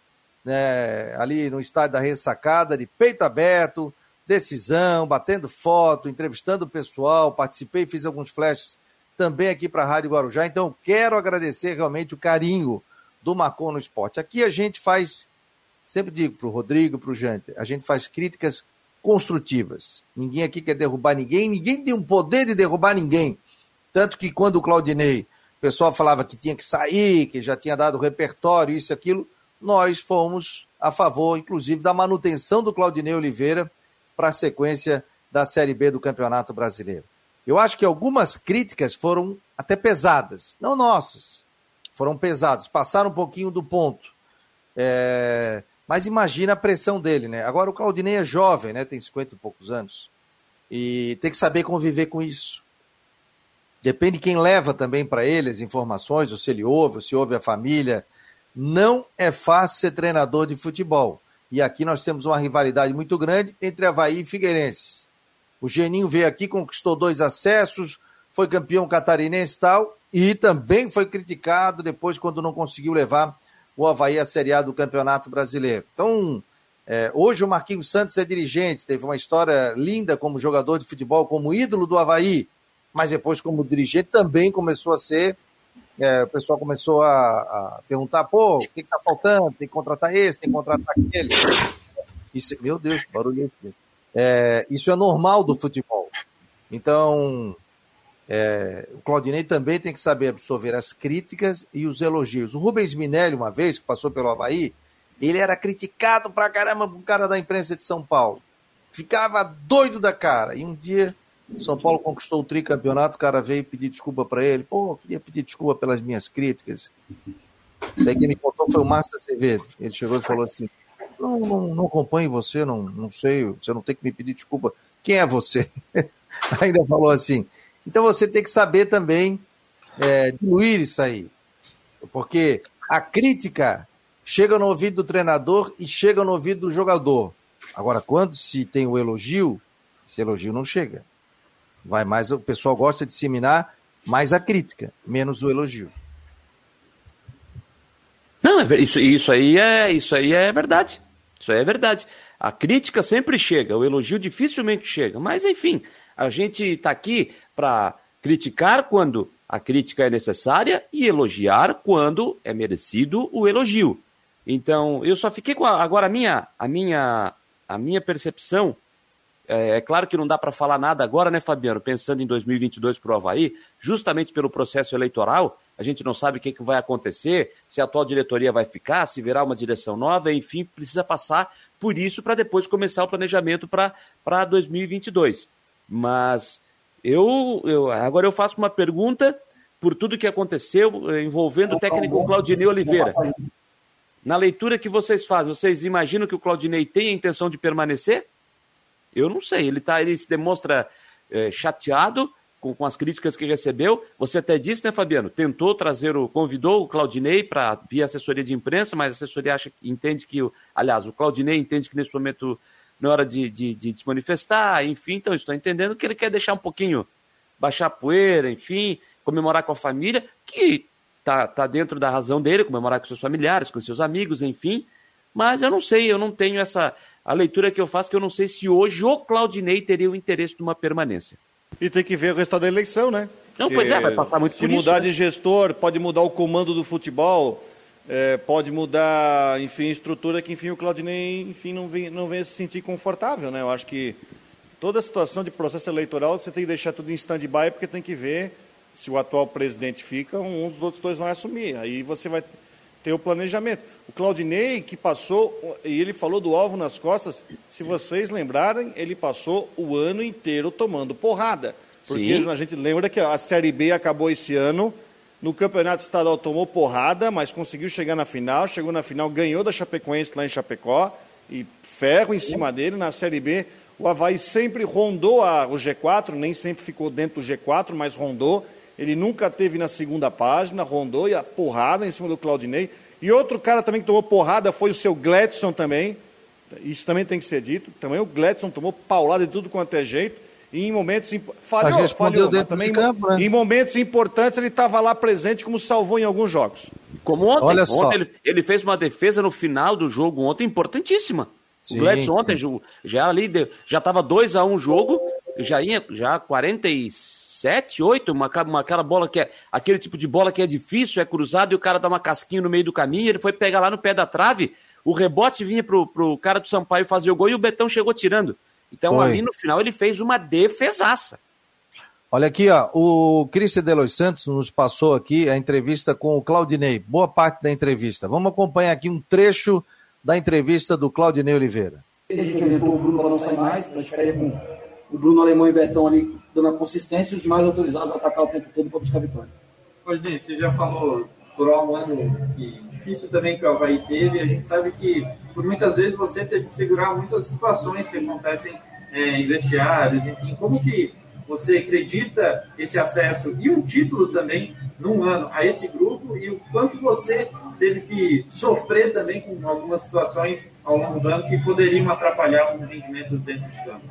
né, ali no estádio da Ressacada, de peito aberto, decisão, batendo foto, entrevistando o pessoal, participei, fiz alguns flashes também aqui para a Rádio Guarujá. Então, quero agradecer realmente o carinho do Marcon no Esporte. Aqui a gente faz, sempre digo para o Rodrigo, para o Jante, a gente faz críticas construtivas. Ninguém aqui quer derrubar ninguém, ninguém tem um poder de derrubar ninguém. Tanto que quando o Claudinei, o pessoal falava que tinha que sair, que já tinha dado repertório, isso aquilo, nós fomos a favor, inclusive, da manutenção do Claudinei Oliveira para a sequência da Série B do Campeonato Brasileiro. Eu acho que algumas críticas foram até pesadas, não nossas, foram pesadas, passaram um pouquinho do ponto. É... Mas imagina a pressão dele, né? Agora o Claudinei é jovem, né? Tem 50 e poucos anos. E tem que saber conviver com isso. Depende de quem leva também para ele as informações, ou se ele ouve, ou se ouve a família. Não é fácil ser treinador de futebol. E aqui nós temos uma rivalidade muito grande entre Havaí e Figueirense. O Geninho veio aqui, conquistou dois acessos, foi campeão catarinense e tal, e também foi criticado depois quando não conseguiu levar o Havaí à Série A do Campeonato Brasileiro. Então, é, hoje o Marquinhos Santos é dirigente, teve uma história linda como jogador de futebol, como ídolo do Havaí, mas depois como dirigente também começou a ser é, o pessoal começou a, a perguntar, pô, o que está faltando? Tem que contratar esse, tem que contratar aquele. Isso, meu Deus, que barulho é, Isso é normal do futebol. Então, é, o Claudinei também tem que saber absorver as críticas e os elogios. O Rubens Minelli, uma vez, que passou pelo Havaí, ele era criticado pra caramba por um cara da imprensa de São Paulo. Ficava doido da cara. E um dia são Paulo conquistou o tricampeonato, o cara veio pedir desculpa para ele. Pô, queria pedir desculpa pelas minhas críticas. Isso aí quem me contou foi o Márcio Azevedo. Ele chegou e falou assim: não, não, não acompanho você, não, não sei, você não tem que me pedir desculpa. Quem é você? Ainda falou assim. Então você tem que saber também é, diluir isso aí. Porque a crítica chega no ouvido do treinador e chega no ouvido do jogador. Agora, quando se tem o elogio, esse elogio não chega. Vai mais, o pessoal gosta de disseminar mais a crítica, menos o elogio. Não, é isso, isso aí é isso aí é verdade. Isso aí é verdade. A crítica sempre chega, o elogio dificilmente chega. Mas enfim, a gente está aqui para criticar quando a crítica é necessária e elogiar quando é merecido o elogio. Então, eu só fiquei com a, agora a minha a minha a minha percepção é, é, claro que não dá para falar nada agora, né, Fabiano? Pensando em 2022 para o Havaí, justamente pelo processo eleitoral, a gente não sabe o que, que vai acontecer, se a atual diretoria vai ficar, se virá uma direção nova, enfim, precisa passar por isso para depois começar o planejamento para 2022. Mas eu, eu agora eu faço uma pergunta por tudo que aconteceu eh, envolvendo o técnico Claudinei Oliveira. Na leitura que vocês fazem, vocês imaginam que o Claudinei tem a intenção de permanecer? Eu não sei. Ele, tá, ele se demonstra é, chateado com, com, as críticas que recebeu. Você até disse, né, Fabiano? Tentou trazer o. convidou o Claudinei para via assessoria de imprensa, mas a assessoria acha, entende que. Aliás, o Claudinei entende que nesse momento não é hora de, de, de se manifestar, enfim, então estou entendendo que ele quer deixar um pouquinho, baixar poeira, enfim, comemorar com a família, que tá, tá dentro da razão dele, comemorar com seus familiares, com seus amigos, enfim. Mas eu não sei, eu não tenho essa, a leitura que eu faço, que eu não sei se hoje o Claudinei teria o interesse de uma permanência. E tem que ver o resultado da eleição, né? Não, pois é, vai passar muito Se mudar isso, né? de gestor, pode mudar o comando do futebol, é, pode mudar, enfim, estrutura que, enfim, o Claudinei, enfim, não vem, não vem se sentir confortável, né? Eu acho que toda a situação de processo eleitoral você tem que deixar tudo em stand-by, porque tem que ver se o atual presidente fica, um dos outros dois vai assumir. Aí você vai ter o planejamento. O Claudinei, que passou, e ele falou do alvo nas costas, se vocês lembrarem, ele passou o ano inteiro tomando porrada. Porque Sim. a gente lembra que a Série B acabou esse ano, no Campeonato Estadual tomou porrada, mas conseguiu chegar na final, chegou na final, ganhou da Chapecoense lá em Chapecó, e ferro em cima dele. Na Série B, o Havaí sempre rondou a, o G4, nem sempre ficou dentro do G4, mas rondou. Ele nunca teve na segunda página, rondou e a porrada em cima do Claudinei. E outro cara também que tomou porrada foi o seu Gladson também. Isso também tem que ser dito. Também o Gladson tomou paulada de tudo quanto é jeito. E em momentos falhou, falhou, mas também campo, né? em momentos importantes ele estava lá presente como salvou em alguns jogos. Como ontem, Olha só. ontem ele, ele, fez uma defesa no final do jogo ontem importantíssima. Sim, o Gladson sim. ontem já ali já estava 2 a 1 um jogo, já ia já 46 sete, oito, uma, uma aquela bola que é aquele tipo de bola que é difícil, é cruzado e o cara dá uma casquinha no meio do caminho, ele foi pegar lá no pé da trave, o rebote vinha pro, pro cara do Sampaio fazer o gol e o Betão chegou tirando. Então foi. ali no final ele fez uma defesaça. Olha aqui, ó, o Cristian Delois Santos nos passou aqui a entrevista com o Claudinei, boa parte da entrevista. Vamos acompanhar aqui um trecho da entrevista do Claudinei Oliveira. A gente orientou o Bruno para não sair mais, para ficar com o Bruno Alemão e o Betão ali dando a consistência e os demais autorizados a atacar o tempo todo para buscar a vitória. Rodney, você já falou por um ano que difícil também que o Havaí teve, a gente sabe que por muitas vezes você teve que segurar muitas situações que acontecem é, em vestiários, enfim, como que você acredita esse acesso e um título também num ano a esse grupo e o quanto você teve que sofrer também com algumas situações ao longo do ano que poderiam atrapalhar o rendimento dentro de campo?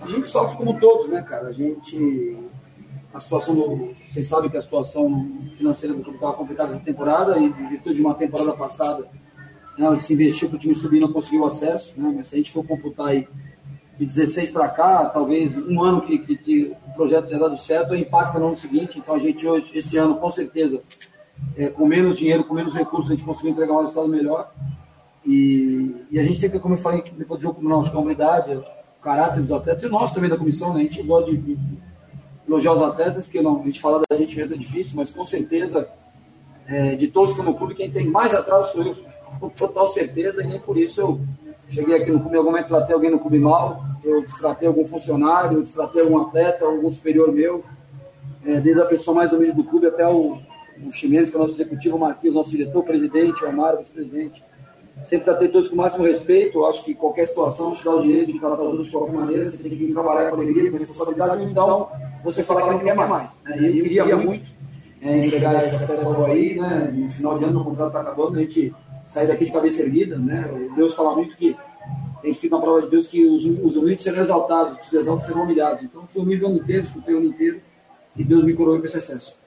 A gente sofre como todos, né, cara? A gente. A situação do. Vocês sabem que a situação financeira do clube estava complicada na temporada e em virtude de uma temporada passada, né, onde se investiu para o time subir não conseguiu acesso, né? Mas se a gente for computar aí de 16 para cá, talvez um ano que, que, que, o projeto tenha dado certo, impacta no ano seguinte. Então a gente hoje, esse ano, com certeza, é, com menos dinheiro, com menos recursos, a gente conseguiu entregar um resultado melhor. E, e a gente tem que, como eu falei depois do jogo com a comunidade, caráter dos atletas, e nós também da comissão, né? A gente gosta de, de elogiar os atletas, porque não, a gente falar da gente mesmo é difícil, mas com certeza, é, de todos que no clube, quem tem mais atraso sou eu, com total certeza, e nem por isso eu cheguei aqui no clube, em algum momento tratei alguém no clube mal, eu destratei algum funcionário, eu destratei algum atleta, algum superior meu, é, desde a pessoa mais humilde do clube até o, o Chimenez, que é o nosso executivo, o Marquinhos, nosso diretor, o presidente, o Amaro, vice-presidente sempre tratei todos com o máximo respeito. Acho que qualquer situação te dá o direito de para todos de qualquer maneira. Você tem que trabalhar com alegria, com responsabilidade, então você falar que não quer mais. Né? Eu queria muito é, entregar esse acesso aí, né? No final de ano, o contrato está acabando, a gente sair daqui de cabeça erguida, né? Deus fala muito que tem escrito na prova de Deus que os, os humildes serão exaltados, os exaltos serão humilhados. Então, fui humilde o ano inteiro, escutei o ano inteiro e Deus me coroou com esse acesso.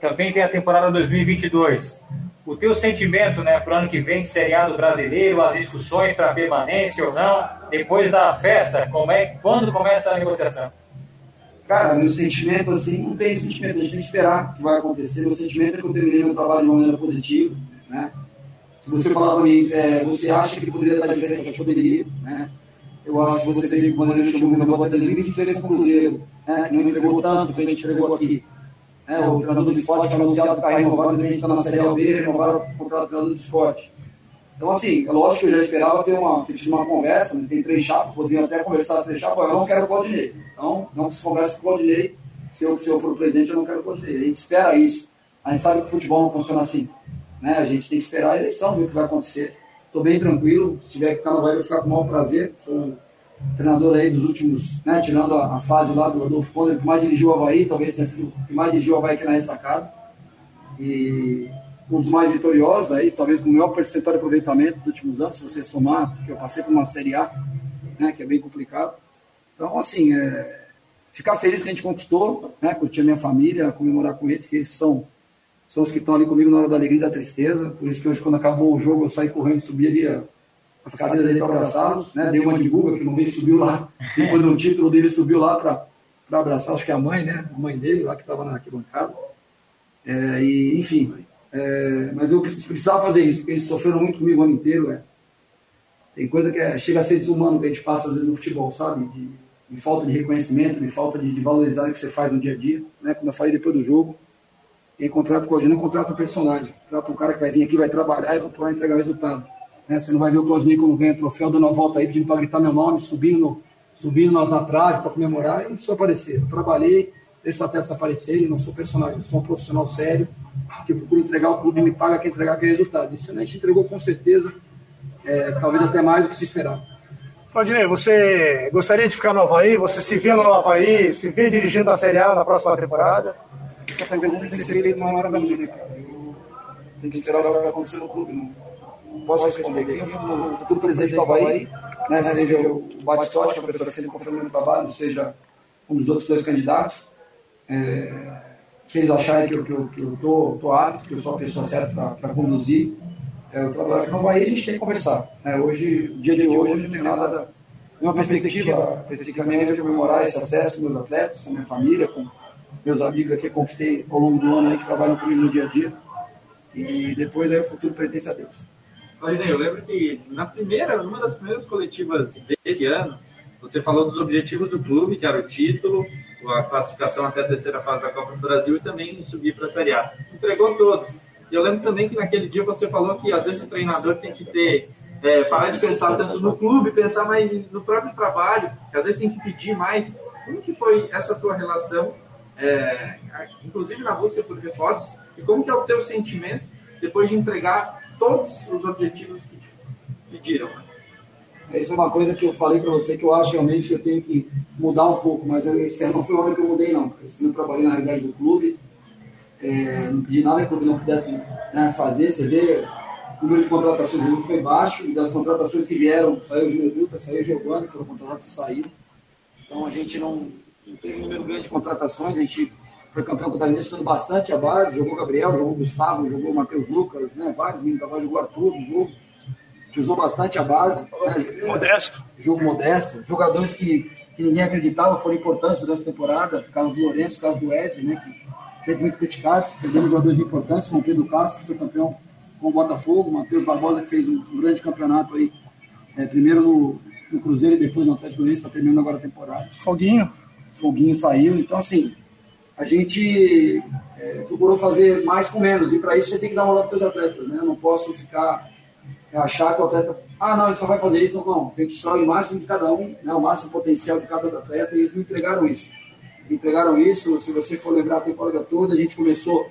Também tem a temporada 2022 o teu sentimento né, para o ano que vem, seriado brasileiro, as discussões para permanência ou não, depois da festa, como é, quando começa a negociação? Cara, meu sentimento, assim, não tem sentimento, a gente tem que esperar o que vai acontecer. Meu sentimento é que eu terminei meu trabalho de maneira positiva, né? você falar para mim, é, você acha que poderia estar diferente, eu poderia, né? Eu acho que você teria, quando ele chegou no Botafogo, 23 com o Cruzeiro, né? não entregou tanto que a gente entregou aqui. É, o treinador do esporte foi anunciado que está renovado, gente está na Série B, renovaram o contrato do treinador do esporte. Então, assim, é lógico que eu já esperava ter uma, ter uma conversa, né? tem três chapas, poderiam até conversar, três chapas, eu não quero o Claudinei. Então, não se conversa com o Claudinei, se eu, se eu for o presidente, eu não quero o Claudinei. A gente espera isso. A gente sabe que o futebol não funciona assim. Né? A gente tem que esperar a eleição, ver o que vai acontecer. Estou bem tranquilo, se tiver que ficar no vai, eu ficar com o maior prazer. Treinador aí dos últimos, né, tirando a, a, fase lá do Adolfo Conde, que mais dirigiu o Havaí, talvez tenha sido que mais dirigiu o Havaí aqui na ressacada. E um dos mais vitoriosos aí, talvez com o maior percentual de aproveitamento dos últimos anos, se você somar, porque eu passei por uma Série A, né, que é bem complicado. Então, assim, é, ficar feliz que a gente conquistou, né, curtir a minha família, comemorar com eles, que eles são, são os que estão ali comigo na hora da alegria e da tristeza. Por isso que hoje, quando acabou o jogo, eu saí correndo, subi ali as cadeiras dele para abraçá-los, né, dei uma de Guga, que não veio, subiu lá, depois do título dele, subiu lá para abraçar, acho que é a mãe, né, a mãe dele, lá que estava na arquibancada. É, e, enfim, é, mas eu precisava fazer isso, porque eles sofreram muito comigo o ano inteiro. É. Tem coisa que é, chega a ser desumano que a gente passa às vezes no futebol, sabe? De, de falta de reconhecimento, de falta de, de, valorizar o que você faz no dia a dia. Né? Como eu falei depois do jogo, quem contrata com a gente não contrata um personagem. Contrata um cara que vai vir aqui, vai trabalhar e vai entregar resultado. Né? Você não vai ver o Claudinei quando ganha troféu, dando uma volta aí, pedindo para gritar meu nome, subindo, subindo na, na trave para comemorar. Eu não preciso aparecer. Eu trabalhei, deixo até desaparecer, não sou personagem, sou um profissional sério que procura entregar o clube me paga quem entregar aquele resultado. Isso a gente entregou com certeza, é, talvez até mais do que se esperava. Claudinei, você gostaria de ficar no Havaí? Você se vê no Havaí, se vê dirigindo a Série A na próxima temporada? Essa pergunta tem que ser feita uma hora da minha, né, cara? Eu tenho que esperar o que vai acontecer no clube. Não posso responder aqui. O futuro presidente do Havaí, né, seja o Batistotti, que é a pessoa que sempre confirma no trabalho, seja um dos outros dois candidatos. É, se acharem que eu, eu, que eu tô, apto, que eu sou a pessoa certa para conduzir é, o trabalho aqui no Bahia, a gente tem que conversar. É, hoje, dia de hoje, não tem nada, nenhuma perspectiva, perspectiva minha é de comemorar esse acesso com meus atletas, com minha família, com meus amigos aqui que conquistei ao longo do ano aí, que trabalham comigo no dia a dia. E depois aí o futuro pertence a Deus. Claudinei, eu lembro que na primeira, numa das primeiras coletivas desse ano, você falou dos objetivos do clube, que era o título, a classificação até a terceira fase da Copa do Brasil e também subir para a Série A. Entregou todos. E eu lembro também que naquele dia você falou que às vezes o treinador tem que ter é, parar de pensar tanto no clube, pensar mais no próprio trabalho, que às vezes tem que pedir mais. Como que foi essa tua relação, é, inclusive na busca por reforços, e como que é o teu sentimento depois de entregar todos os objetivos que te pediram? Isso é uma coisa que eu falei para você que eu acho realmente que eu tenho que mudar um pouco, mas eu, ano não foi o ano que eu mudei, não. Eu trabalhei na realidade do clube, é, não pedi nada que o clube não pudesse né, fazer. Você vê, o número de contratações ali foi baixo, e das contratações que vieram, saiu o Dutra, saiu o Giovanni, foram contratados e saíram. Então a gente não, não teve um número grande de contratações, a gente foi campeão catarinense estando bastante a base, jogou Gabriel, jogou Gustavo, jogou Matheus Lucas, né, vários meninos da jogou Arthur, jogou usou bastante a base. Né? Modesto. Jogo modesto. Jogadores que, que ninguém acreditava foram importantes durante a temporada. Do Lourenço, o caso do Wesley, né? Que sempre muito criticados. Perdemos jogadores importantes, como Pedro Castro, que foi campeão com o Botafogo, Matheus Barbosa, que fez um, um grande campeonato aí. É, primeiro no, no, Cruzeiro e depois no Atlético Goianiense, está terminando agora a temporada. Foguinho. Foguinho saiu. Então, assim, a gente é, procurou fazer mais com menos. E para isso você tem que dar uma olhada para os atletas. Né? Eu não posso ficar é achar que o atleta, ah, não, ele só vai fazer isso, não, não. Tem que tirar o máximo de cada um, né, o máximo potencial de cada atleta, e eles me entregaram isso. Me entregaram isso, se você for lembrar a temporada toda, a gente começou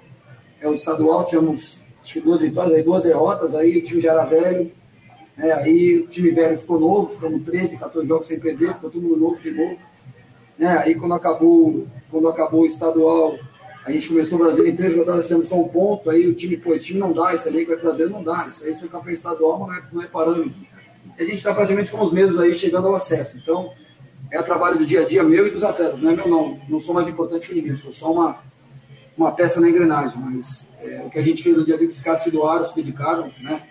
é, o estadual, tínhamos acho que duas vitórias, aí duas derrotas, aí o time já era velho, né, aí o time velho ficou novo, ficamos 13, 14 jogos sem perder, ficou todo mundo novo de novo. Né, aí quando acabou, quando acabou o estadual, a gente começou o Brasil em três rodadas, temos só um ponto, aí o time, pô, esse time não dá, esse elenco vai trazer, não dá. Isso aí foi campeão estadual, não é, não é parâmetro. E a gente está praticamente com os mesmos aí chegando ao acesso. Então, é o trabalho do dia a dia meu e dos atletas, não é meu não. Não sou mais importante que ninguém, sou só uma, uma peça na engrenagem, mas é, o que a gente fez no dia a dia, os caras se se dedicaram, né?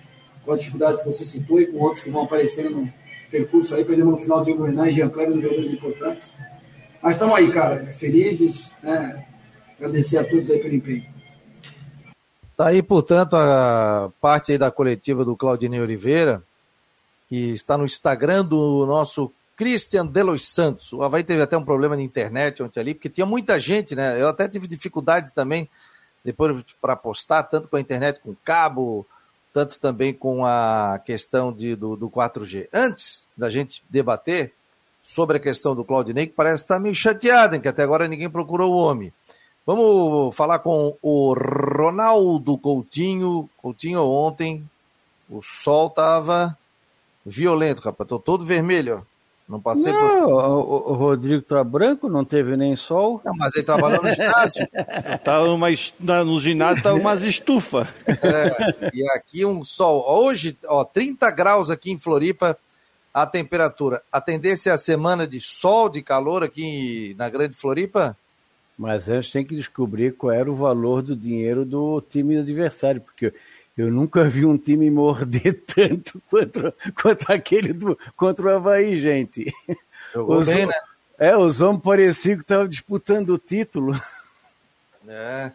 Com as dificuldades que você citou e com outros que vão aparecendo no percurso aí, perdemos no final de Diego Renan e Jean Kleber, jogadores importantes. Mas estamos aí, cara, felizes, né? Agradecer a todos aí pelo empenho. Tá aí, portanto, a parte aí da coletiva do Claudinei Oliveira, que está no Instagram do nosso Christian Delos Santos. O Havaí teve até um problema na internet ontem ali, porque tinha muita gente, né? Eu até tive dificuldade também depois para postar, tanto com a internet com cabo, tanto também com a questão de, do, do 4G. Antes da gente debater sobre a questão do Claudinei, que parece estar meio chateado, hein, que até agora ninguém procurou o homem. Vamos falar com o Ronaldo Coutinho. Coutinho, ontem o sol tava violento, rapaz. Tô todo vermelho. Não passei não, por. O, o Rodrigo tá branco, não teve nem sol. Não, mas ele trabalhou no ginásio. tá uma, no ginásio tá umas estufa. É, e aqui um sol. Hoje, ó, 30 graus aqui em Floripa a temperatura. A tendência é a semana de sol, de calor aqui na Grande Floripa? Mas antes tem que descobrir qual era o valor do dinheiro do time adversário, porque eu nunca vi um time morder tanto contra, quanto aquele do, contra o Havaí, gente. Jogou os, bem, né? É, os homens pareciam que estavam disputando o título. É.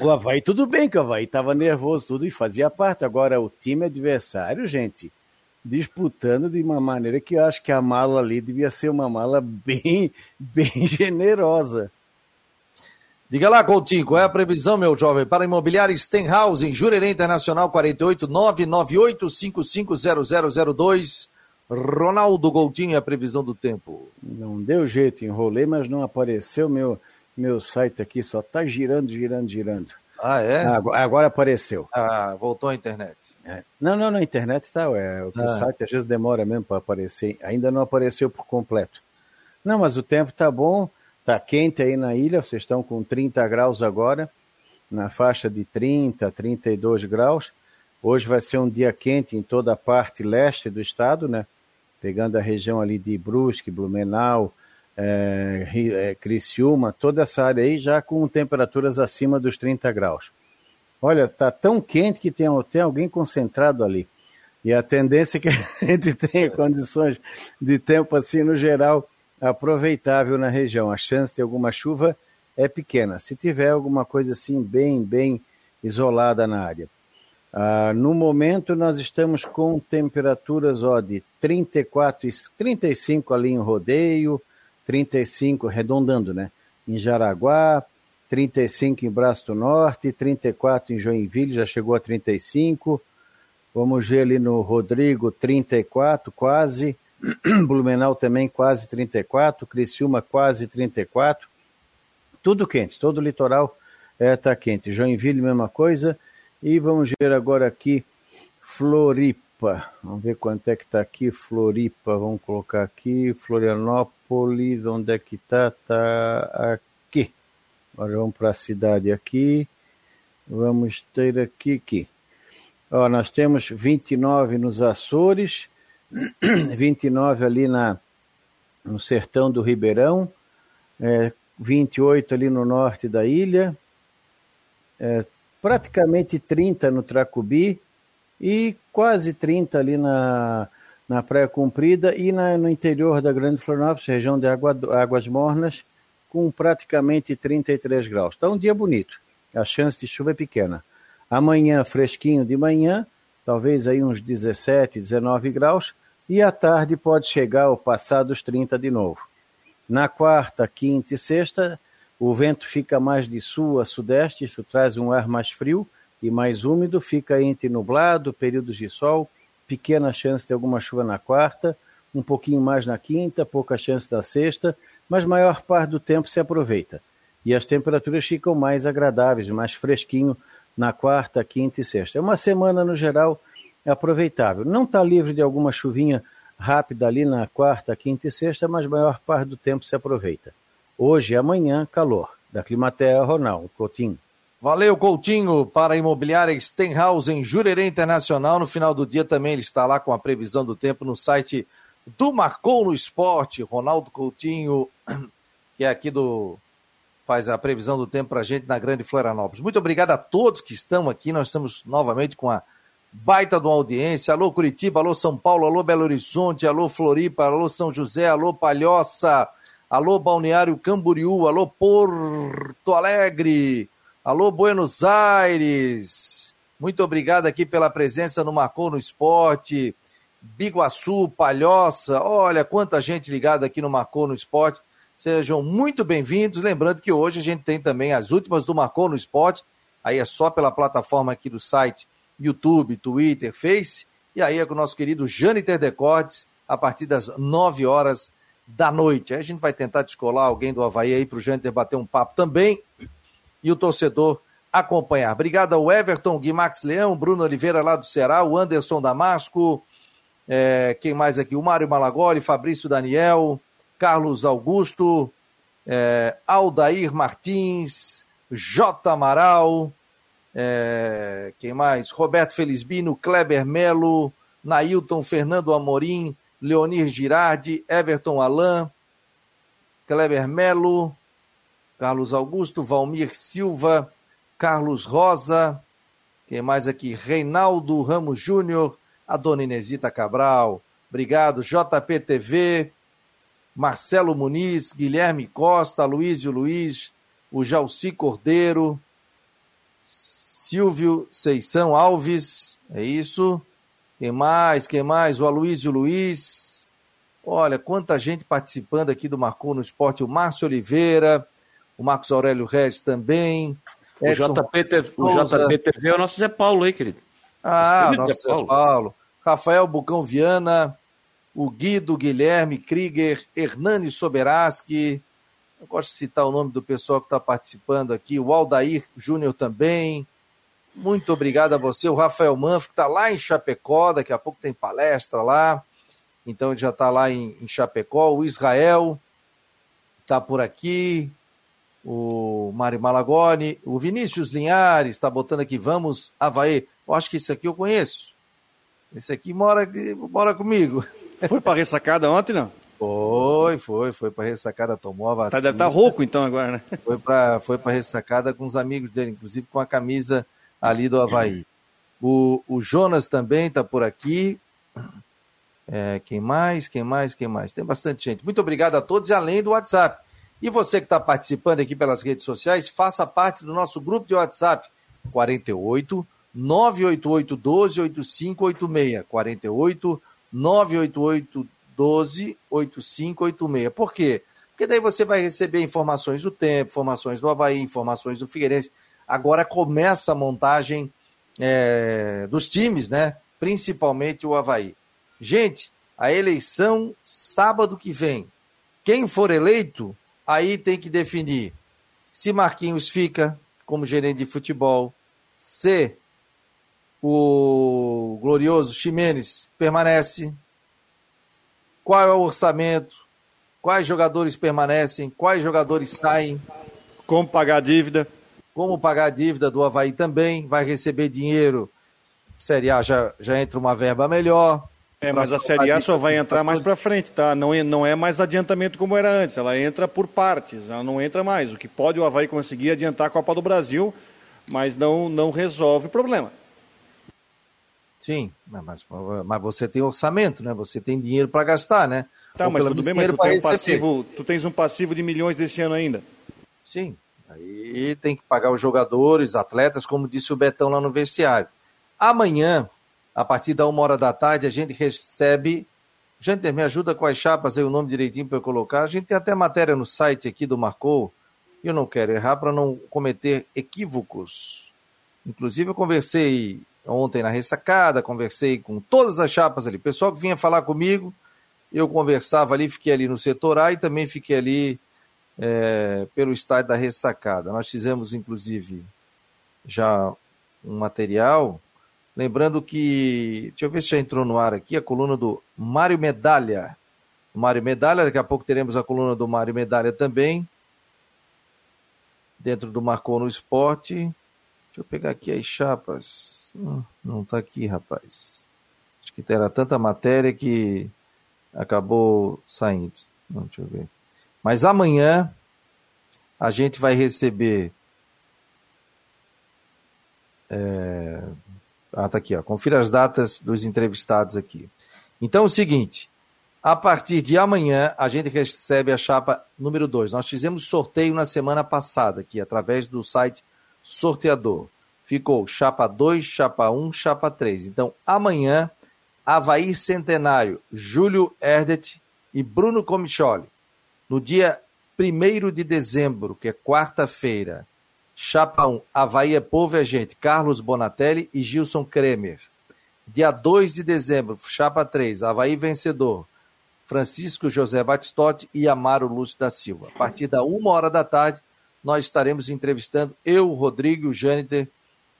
O Havaí, tudo bem que o Havaí estava nervoso, tudo, e fazia parte. Agora, o time adversário, gente, disputando de uma maneira que eu acho que a mala ali devia ser uma mala bem, bem generosa. Diga lá, Coutinho, qual é a previsão, meu jovem, para imobiliária Stenhouse, em Jurerê Internacional 48 998550002. Ronaldo Coutinho, a previsão do tempo. Não deu jeito, enrolei, mas não apareceu meu, meu site aqui, só está girando, girando, girando. Ah, é? Agora, agora apareceu. Ah, voltou a internet. É. Não, não, na internet tá, é, o ah. site às vezes demora mesmo para aparecer, ainda não apareceu por completo. Não, mas o tempo tá bom, Está quente aí na ilha, vocês estão com 30 graus agora, na faixa de 30, 32 graus. Hoje vai ser um dia quente em toda a parte leste do estado, né? Pegando a região ali de Brusque, Blumenau, é, é, Criciúma, toda essa área aí já com temperaturas acima dos 30 graus. Olha, tá tão quente que tem, tem alguém concentrado ali. E a tendência é que a gente tenha condições de tempo assim no geral aproveitável na região. A chance de alguma chuva é pequena. Se tiver alguma coisa assim bem, bem isolada na área. Ah, no momento nós estamos com temperaturas ó, de 34 e 35 ali em Rodeio, 35 arredondando, né? Em Jaraguá, 35 em Braço do Norte, 34 em Joinville, já chegou a 35. Vamos ver ali no Rodrigo, 34 quase. Blumenau também quase 34, Criciúma quase 34. Tudo quente, todo o litoral está é, tá quente. Joinville, mesma coisa. E vamos ver agora aqui Floripa. Vamos ver quanto é que está aqui Floripa. Vamos colocar aqui Florianópolis. Onde é que está? Está aqui. Agora vamos para a cidade aqui. Vamos ter aqui, aqui. Ó, nós temos 29 nos Açores, 29 ali na, no sertão do Ribeirão, é, 28 ali no norte da ilha, é, praticamente 30 no Tracubi e quase 30 ali na, na Praia Comprida e na, no interior da Grande Florianópolis, região de água, Águas Mornas, com praticamente 33 graus. Está um dia bonito, a chance de chuva é pequena. Amanhã, fresquinho de manhã, talvez aí uns 17, 19 graus, e à tarde pode chegar ao passar dos 30 de novo. Na quarta, quinta e sexta, o vento fica mais de sul a sudeste, isso traz um ar mais frio e mais úmido, fica entre nublado, períodos de sol, pequena chance de alguma chuva na quarta, um pouquinho mais na quinta, pouca chance na sexta, mas maior parte do tempo se aproveita. E as temperaturas ficam mais agradáveis, mais fresquinho na quarta, quinta e sexta. É uma semana, no geral, aproveitável. Não está livre de alguma chuvinha rápida ali na quarta, quinta e sexta, mas maior parte do tempo se aproveita. Hoje e amanhã, calor. Da Climatea, Ronaldo Coutinho. Valeu, Coutinho, para a imobiliária Stenhouse em Jurerê Internacional. No final do dia também ele está lá com a previsão do tempo no site do Marcou no Esporte. Ronaldo Coutinho, que é aqui do. faz a previsão do tempo para a gente na Grande Florianópolis. Muito obrigado a todos que estão aqui. Nós estamos novamente com a baita de uma audiência. Alô Curitiba, alô São Paulo, alô Belo Horizonte, alô Floripa, alô São José, alô Palhoça, alô Balneário Camboriú, alô Porto Alegre. Alô, Buenos Aires. Muito obrigado aqui pela presença no Marcou no Esporte. Biguaçu, Palhoça. Olha quanta gente ligada aqui no Marcou no Esporte. Sejam muito bem-vindos. Lembrando que hoje a gente tem também as últimas do Marcou no Esporte. Aí é só pela plataforma aqui do site, YouTube, Twitter, Face. E aí é com o nosso querido Jâniter Decortes, a partir das 9 horas da noite. Aí a gente vai tentar descolar alguém do Havaí aí para o Jâniter bater um papo também e o torcedor acompanhar. Obrigado ao Everton, Guimax Leão, Bruno Oliveira lá do Ceará, o Anderson Damasco, é, quem mais aqui? O Mário Malagoli, Fabrício Daniel, Carlos Augusto, é, Aldair Martins, J. Amaral, é, quem mais? Roberto Felizbino, Kleber Melo, Nailton Fernando Amorim, Leonir Girardi, Everton Alain, Kleber Melo, Carlos Augusto, Valmir Silva, Carlos Rosa, quem mais aqui? Reinaldo Ramos Júnior, a dona Inesita Cabral, obrigado, JPTV, Marcelo Muniz, Guilherme Costa, Luísio Luiz, o Jalci Cordeiro, Silvio Seição Alves, é isso. Quem mais? Quem mais? O Aloysio Luiz. Olha, quanta gente participando aqui do Marcou no Esporte. O Márcio Oliveira, o Marcos Aurélio Regis também. Edson o JP, o JP TV é o nosso Zé Paulo aí, querido. Ah, nosso Zé Paulo. Paulo. Rafael Bucão Viana, o Guido Guilherme Krieger, Hernani Soberaski. Eu gosto de citar o nome do pessoal que está participando aqui. O Aldair Júnior também. Muito obrigado a você, o Rafael Manf, que está lá em Chapecó, daqui a pouco tem palestra lá, então ele já está lá em, em, Chapecó. O Israel está por aqui, o Mário Malagoni, o Vinícius Linhares está botando aqui, vamos, Havaí. Eu acho que esse aqui eu conheço. Esse aqui mora, mora comigo. Foi para ressacada ontem, não? Foi, foi, foi para ressacada, tomou a vacina. Deve estar tá rouco então agora, né? Foi para foi ressacada com os amigos dele, inclusive com a camisa ali do Havaí. O, o Jonas também está por aqui. É, quem mais? Quem mais? Quem mais? Tem bastante gente. Muito obrigado a todos e além do WhatsApp. E você que está participando aqui pelas redes sociais, faça parte do nosso grupo de WhatsApp 48 988 12 8586. 48 988 12 8586. Por quê? Porque daí você vai receber informações do tempo, informações do Havaí, informações do Figueirense agora começa a montagem é, dos times, né? Principalmente o Havaí. Gente, a eleição sábado que vem. Quem for eleito, aí tem que definir se Marquinhos fica como gerente de futebol, se o glorioso Ximenes permanece, qual é o orçamento, quais jogadores permanecem, quais jogadores saem. Como pagar a dívida como pagar a dívida do Havaí também, vai receber dinheiro. Série A já, já entra uma verba melhor. É, mas a Série A só vai entrar mais para frente, tá? Não é, não é mais adiantamento como era antes, ela entra por partes, ela não entra mais. O que pode o Havaí conseguir é adiantar a Copa do Brasil, mas não, não resolve o problema. Sim, mas, mas você tem orçamento, né? Você tem dinheiro para gastar, né? Tá, Ou mas tudo bem, mas tu, tem um passivo, tu tens um passivo de milhões desse ano ainda. Sim, Aí tem que pagar os jogadores, atletas, como disse o Betão lá no vestiário. Amanhã, a partir da uma hora da tarde, a gente recebe. Gente, me ajuda com as chapas aí, o nome direitinho para eu colocar. A gente tem até matéria no site aqui do Marcou. Eu não quero errar para não cometer equívocos. Inclusive, eu conversei ontem na ressacada, conversei com todas as chapas ali. Pessoal que vinha falar comigo, eu conversava ali, fiquei ali no setor A e também fiquei ali é, pelo estádio da ressacada. Nós fizemos, inclusive, já um material. Lembrando que, deixa eu ver se já entrou no ar aqui, a coluna do Mário Medalha. Mário Medalha, daqui a pouco teremos a coluna do Mário Medalha também. Dentro do Marcou no Esporte. Deixa eu pegar aqui as chapas. Hum, não está aqui, rapaz. Acho que era tanta matéria que acabou saindo. Não, deixa eu ver. Mas amanhã a gente vai receber. É... Ah, tá aqui, ó. Confira as datas dos entrevistados aqui. Então, é o seguinte: a partir de amanhã, a gente recebe a chapa número 2. Nós fizemos sorteio na semana passada aqui, através do site sorteador. Ficou chapa 2, chapa 1, chapa 3. Então, amanhã, Havaí Centenário, Júlio Erdet e Bruno Comicholi. No dia 1 de dezembro, que é quarta-feira, chapa 1, Havaí é povo e gente, Carlos Bonatelli e Gilson Kremer. Dia 2 de dezembro, chapa 3, Havaí vencedor, Francisco José Batistotti e Amaro Lúcio da Silva. A partir da uma hora da tarde, nós estaremos entrevistando eu, Rodrigo o Jâniter,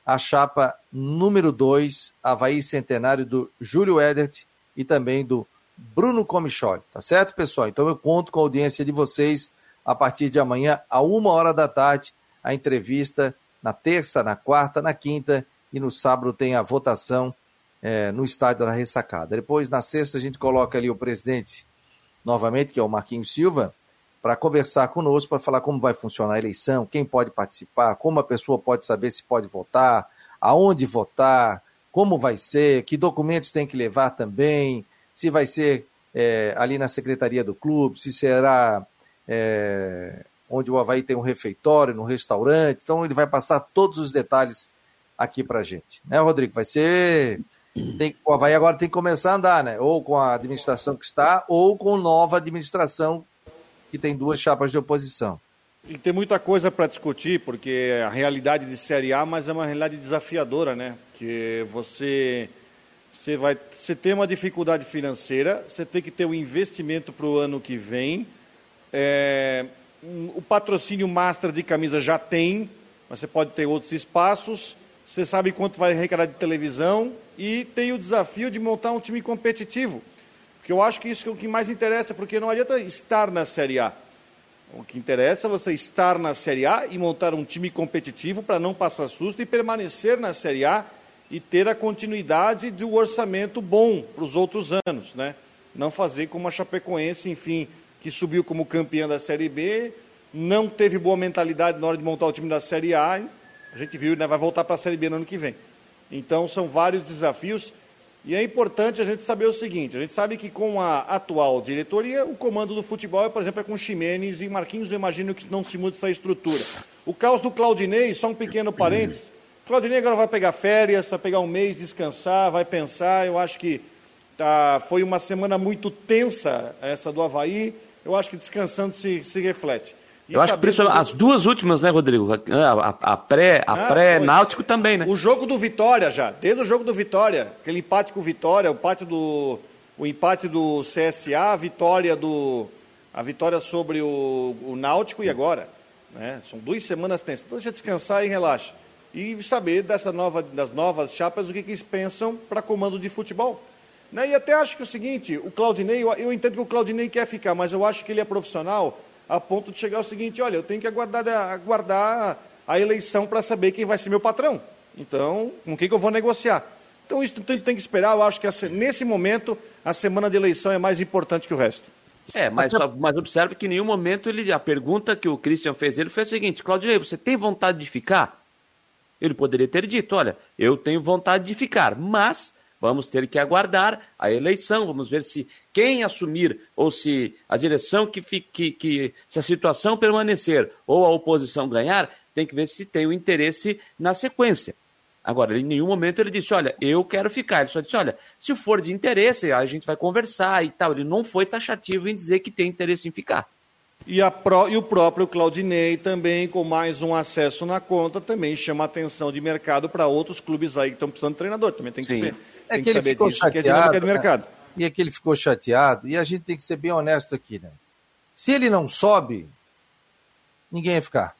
a chapa número 2, Havaí Centenário do Júlio Edert e também do Bruno Comicholi. Tá certo, pessoal? Então eu conto com a audiência de vocês a partir de amanhã, a uma hora da tarde, a entrevista na terça, na quarta, na quinta e no sábado tem a votação é, no estádio da ressacada. Depois, na sexta, a gente coloca ali o presidente novamente, que é o Marquinhos Silva, para conversar conosco, para falar como vai funcionar a eleição, quem pode participar, como a pessoa pode saber se pode votar, aonde votar, como vai ser, que documentos tem que levar também, se vai ser é, ali na secretaria do clube, se será é, onde o Havaí tem um refeitório, no restaurante. Então ele vai passar todos os detalhes aqui para gente. Né, Rodrigo? Vai ser. Tem, o Havaí agora tem que começar a andar, né? Ou com a administração que está, ou com nova administração que tem duas chapas de oposição. E tem muita coisa para discutir, porque a realidade de Série A, mas é uma realidade desafiadora, né? Que você, você vai, você tem uma dificuldade financeira, você tem que ter um investimento para o ano que vem. É, o patrocínio master de camisa já tem, mas você pode ter outros espaços. Você sabe quanto vai arrecadar de televisão e tem o desafio de montar um time competitivo. Porque eu acho que isso é o que mais interessa, porque não adianta estar na Série A. O que interessa é você estar na Série A e montar um time competitivo para não passar susto e permanecer na Série A e ter a continuidade de um orçamento bom para os outros anos, né? Não fazer como a Chapecoense, enfim, que subiu como campeã da Série B, não teve boa mentalidade na hora de montar o time da Série A, a gente viu, né, vai voltar para a Série B no ano que vem. Então, são vários desafios e é importante a gente saber o seguinte: a gente sabe que com a atual diretoria, o comando do futebol, por exemplo, é com Ximenes e Marquinhos. Eu imagino que não se muda essa estrutura. O caos do Claudinei, só um pequeno parênteses. O Claudinei agora vai pegar férias, vai pegar um mês, descansar, vai pensar. Eu acho que tá, foi uma semana muito tensa essa do Havaí. Eu acho que descansando se, se reflete. Eu acho que principalmente as duas últimas, né, Rodrigo? A, a, a pré, a ah, pré Náutico também, né? O jogo do Vitória já, desde o jogo do Vitória, aquele empate com o Vitória, o empate do o empate do CSA, a vitória do a vitória sobre o, o Náutico e agora, né? São duas semanas tensas. Então deixa descansar e relaxa. E saber dessa nova, das novas chapas o que, que eles pensam para comando de futebol. Né? E até acho que é o seguinte, o Claudinei, eu, entendo que o Claudinei quer ficar, mas eu acho que ele é profissional a ponto de chegar ao seguinte: olha, eu tenho que aguardar, aguardar a eleição para saber quem vai ser meu patrão. Então, com quem que eu vou negociar? Então, isso tem, tem que esperar. Eu acho que essa, nesse momento, a semana de eleição é mais importante que o resto. É, mas, mas observe que em nenhum momento ele, a pergunta que o Christian fez ele foi a seguinte: Claudio, você tem vontade de ficar? Ele poderia ter dito: olha, eu tenho vontade de ficar, mas Vamos ter que aguardar a eleição, vamos ver se quem assumir ou se a direção que, fique, que se a situação permanecer ou a oposição ganhar, tem que ver se tem o interesse na sequência. Agora, em nenhum momento ele disse, olha, eu quero ficar. Ele só disse, olha, se for de interesse, a gente vai conversar e tal. Ele não foi taxativo em dizer que tem interesse em ficar. E, pro, e, o próprio Claudinei também, com mais um acesso na conta, também chama atenção de mercado para outros clubes aí que estão precisando de treinador. Também tem que Sim. É que, que ele ficou disso, chateado. É mercado. E é que ele ficou chateado. E a gente tem que ser bem honesto aqui, né? Se ele não sobe, ninguém ia ficar.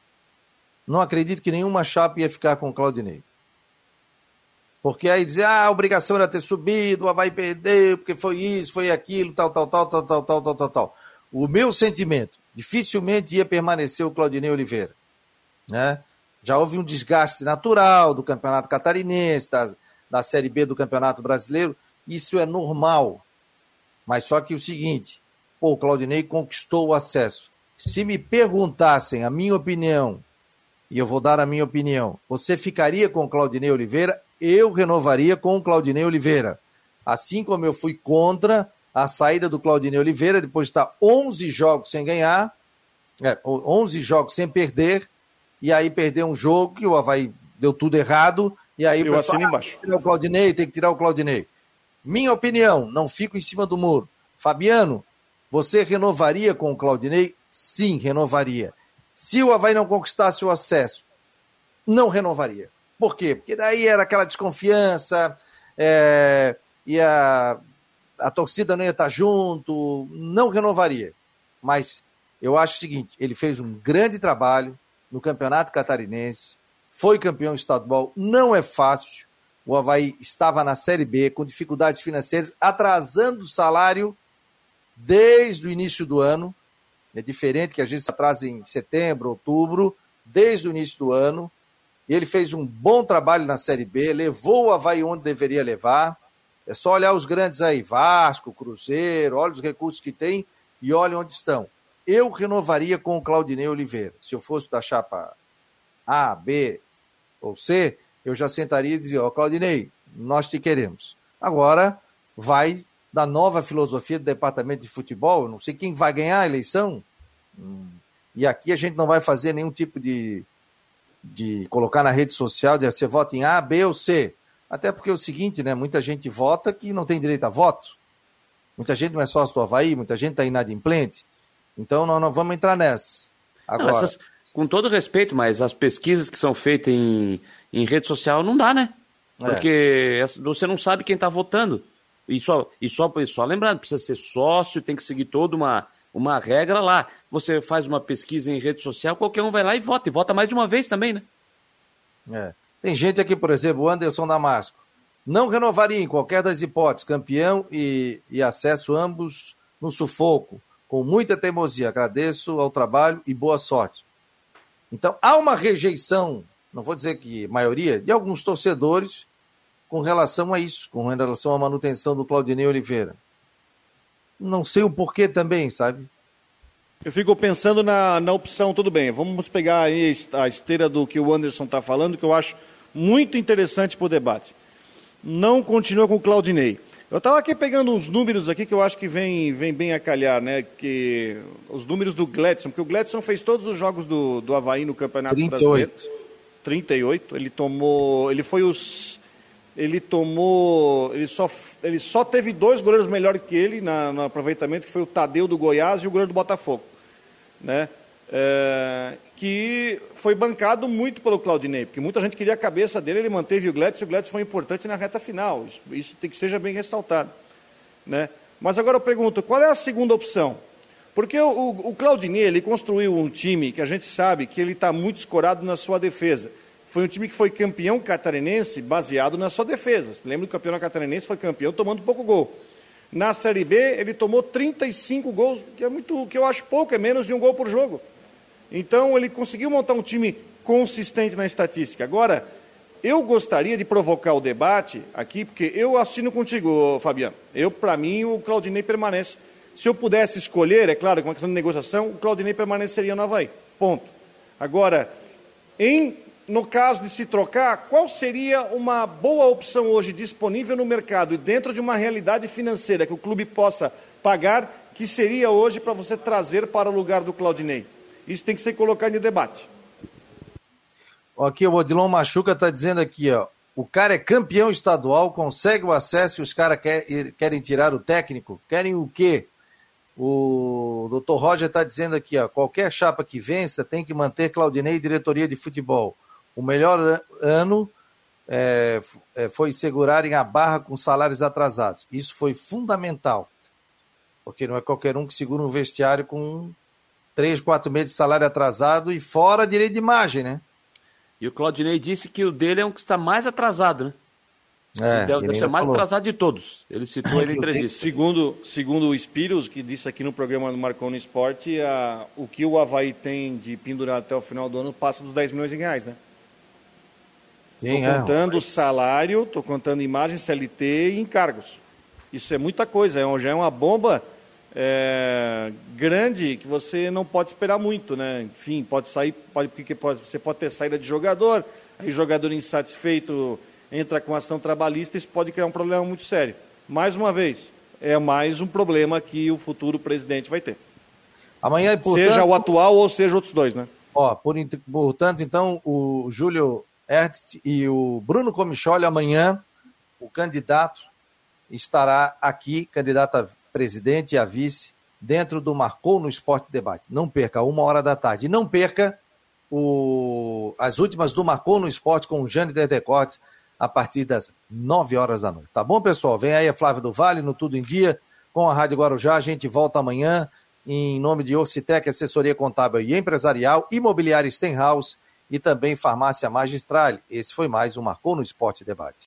Não acredito que nenhuma chapa ia ficar com o Claudinei. Porque aí dizer, ah, a obrigação era ter subido, a vai perder, porque foi isso, foi aquilo, tal, tal, tal, tal, tal, tal, tal, tal, tal. O meu sentimento, dificilmente ia permanecer o Claudinei Oliveira. Né? Já houve um desgaste natural do campeonato catarinense, das, da Série B do Campeonato Brasileiro, isso é normal. Mas só que o seguinte, o Claudinei conquistou o acesso. Se me perguntassem a minha opinião, e eu vou dar a minha opinião, você ficaria com o Claudinei Oliveira? Eu renovaria com o Claudinei Oliveira. Assim como eu fui contra a saída do Claudinei Oliveira, depois de estar 11 jogos sem ganhar, é, 11 jogos sem perder, e aí perdeu um jogo que o Havaí deu tudo errado, e aí Eu assino embaixo. tem que tirar o Claudinei, tem que tirar o Claudinei. Minha opinião, não fico em cima do muro. Fabiano, você renovaria com o Claudinei? Sim, renovaria. Se o Havaí não conquistasse o acesso, não renovaria. Por quê? Porque daí era aquela desconfiança, é, e a, a torcida não ia estar junto, não renovaria. Mas eu acho o seguinte: ele fez um grande trabalho no Campeonato Catarinense, foi campeão estadual, não é fácil. O Havaí estava na Série B com dificuldades financeiras, atrasando o salário desde o início do ano. É diferente que a gente se atrasa em setembro, outubro, desde o início do ano. Ele fez um bom trabalho na Série B, levou o Havaí onde deveria levar. É só olhar os grandes aí, Vasco, Cruzeiro, olha os recursos que tem e olha onde estão. Eu renovaria com o Claudinei Oliveira. Se eu fosse da chapa A, B ou C, eu já sentaria e dizia, ó, oh, Claudinei, nós te queremos. Agora vai da nova filosofia do departamento de futebol, não sei quem vai ganhar a eleição, hum, e aqui a gente não vai fazer nenhum tipo de, de colocar na rede social, de você vota em A, B ou C. Até porque é o seguinte, né? Muita gente vota que não tem direito a voto. Muita gente não é sócio do Havaí, muita gente está inadimplente. Então nós não vamos entrar nessa. Agora, Não, essas- com todo respeito, mas as pesquisas que são feitas em, em rede social não dá, né? É. Porque essa- você não sabe quem está votando. E só, e só, e só lembrando, precisa ser sócio, tem que seguir toda uma, uma regra lá. Você faz uma pesquisa em rede social, qualquer um vai lá e vota. E vota mais de uma vez também, né? É. Tem gente aqui, por exemplo, o Anderson Damasco. Não renovaria em qualquer das hipóteses, campeão e, e acesso ambos no sufoco, com muita teimosia. Agradeço ao trabalho e boa sorte. Então, há uma rejeição, não vou dizer que maioria, de alguns torcedores com relação a isso, com relação à manutenção do Claudinei Oliveira. Não sei o porquê também, sabe? Eu fico pensando na, na opção, tudo bem, vamos pegar aí a esteira do que o Anderson está falando, que eu acho muito interessante para o debate. Não continua com o Claudinei. Eu estava aqui pegando uns números aqui que eu acho que vem, vem bem a calhar, né? Que os números do Gladson, porque o Gladson fez todos os jogos do, do Havaí no Campeonato Brasileiro. 38. 38. Ele tomou. Ele foi os. Ele tomou. Ele só, ele só teve dois goleiros melhores que ele na, no aproveitamento, que foi o Tadeu do Goiás e o goleiro do Botafogo. Né? É, que foi bancado muito pelo Claudinei, porque muita gente queria a cabeça dele, ele manteve o Gladys, e o Gladys foi importante na reta final. Isso, isso tem que seja bem ressaltado. Né? Mas agora eu pergunto, qual é a segunda opção? Porque o, o, o Claudinei, ele construiu um time que a gente sabe que ele está muito escorado na sua defesa. Foi um time que foi campeão catarinense baseado na sua defesa. Lembra que o campeão catarinense foi campeão tomando pouco gol. Na Série B, ele tomou 35 gols, que é muito, que eu acho pouco, é menos de um gol por jogo. Então, ele conseguiu montar um time consistente na estatística. Agora, eu gostaria de provocar o debate aqui, porque eu assino contigo, Fabiano. Eu, para mim, o Claudinei permanece. Se eu pudesse escolher, é claro, com uma questão de negociação, o Claudinei permaneceria no Havaí. Ponto. Agora, em, no caso de se trocar, qual seria uma boa opção hoje disponível no mercado e dentro de uma realidade financeira que o clube possa pagar, que seria hoje para você trazer para o lugar do Claudinei? Isso tem que ser colocado em debate. Aqui o Odilon Machuca está dizendo aqui, ó. O cara é campeão estadual, consegue o acesso e os caras quer- querem tirar o técnico? Querem o quê? O doutor Roger está dizendo aqui, ó, qualquer chapa que vença tem que manter Claudinei e diretoria de futebol. O melhor an- ano é, é, foi segurarem a barra com salários atrasados. Isso foi fundamental, porque não é qualquer um que segura um vestiário com três, quatro meses de salário atrasado e fora direito de imagem, né? E o Claudinei disse que o dele é um que está mais atrasado, né? É, deve ele deve ser mais falou. atrasado de todos. Ele citou ele em entrevista. Segundo, segundo o Spiros, que disse aqui no programa do Marconi Esporte, a, o que o Havaí tem de pendurado até o final do ano passa dos 10 milhões de reais, né? Estou Sim, é. contando salário, estou contando imagem, CLT e encargos. Isso é muita coisa, é um- já é uma bomba é, grande que você não pode esperar muito, né? Enfim, pode sair, pode, porque pode, você pode ter saída de jogador, aí jogador insatisfeito entra com ação trabalhista, isso pode criar um problema muito sério. Mais uma vez, é mais um problema que o futuro presidente vai ter. Amanhã, portanto, Seja o atual ou seja outros dois, né? Ó, por, portanto, então, o Júlio Ernst e o Bruno Comicholi amanhã, o candidato estará aqui, candidato a presidente e a vice, dentro do Marcou no Esporte Debate. Não perca, uma hora da tarde. E não perca o, as últimas do Marcou no Esporte com o Jânio Dedecotes a partir das 9 horas da noite. Tá bom, pessoal? Vem aí a Flávia do Vale no Tudo em Dia com a Rádio Guarujá. A gente volta amanhã em nome de Ocitec, assessoria contábil e empresarial, imobiliária Stenhouse e também farmácia magistral. Esse foi mais um Marcou no Esporte Debate.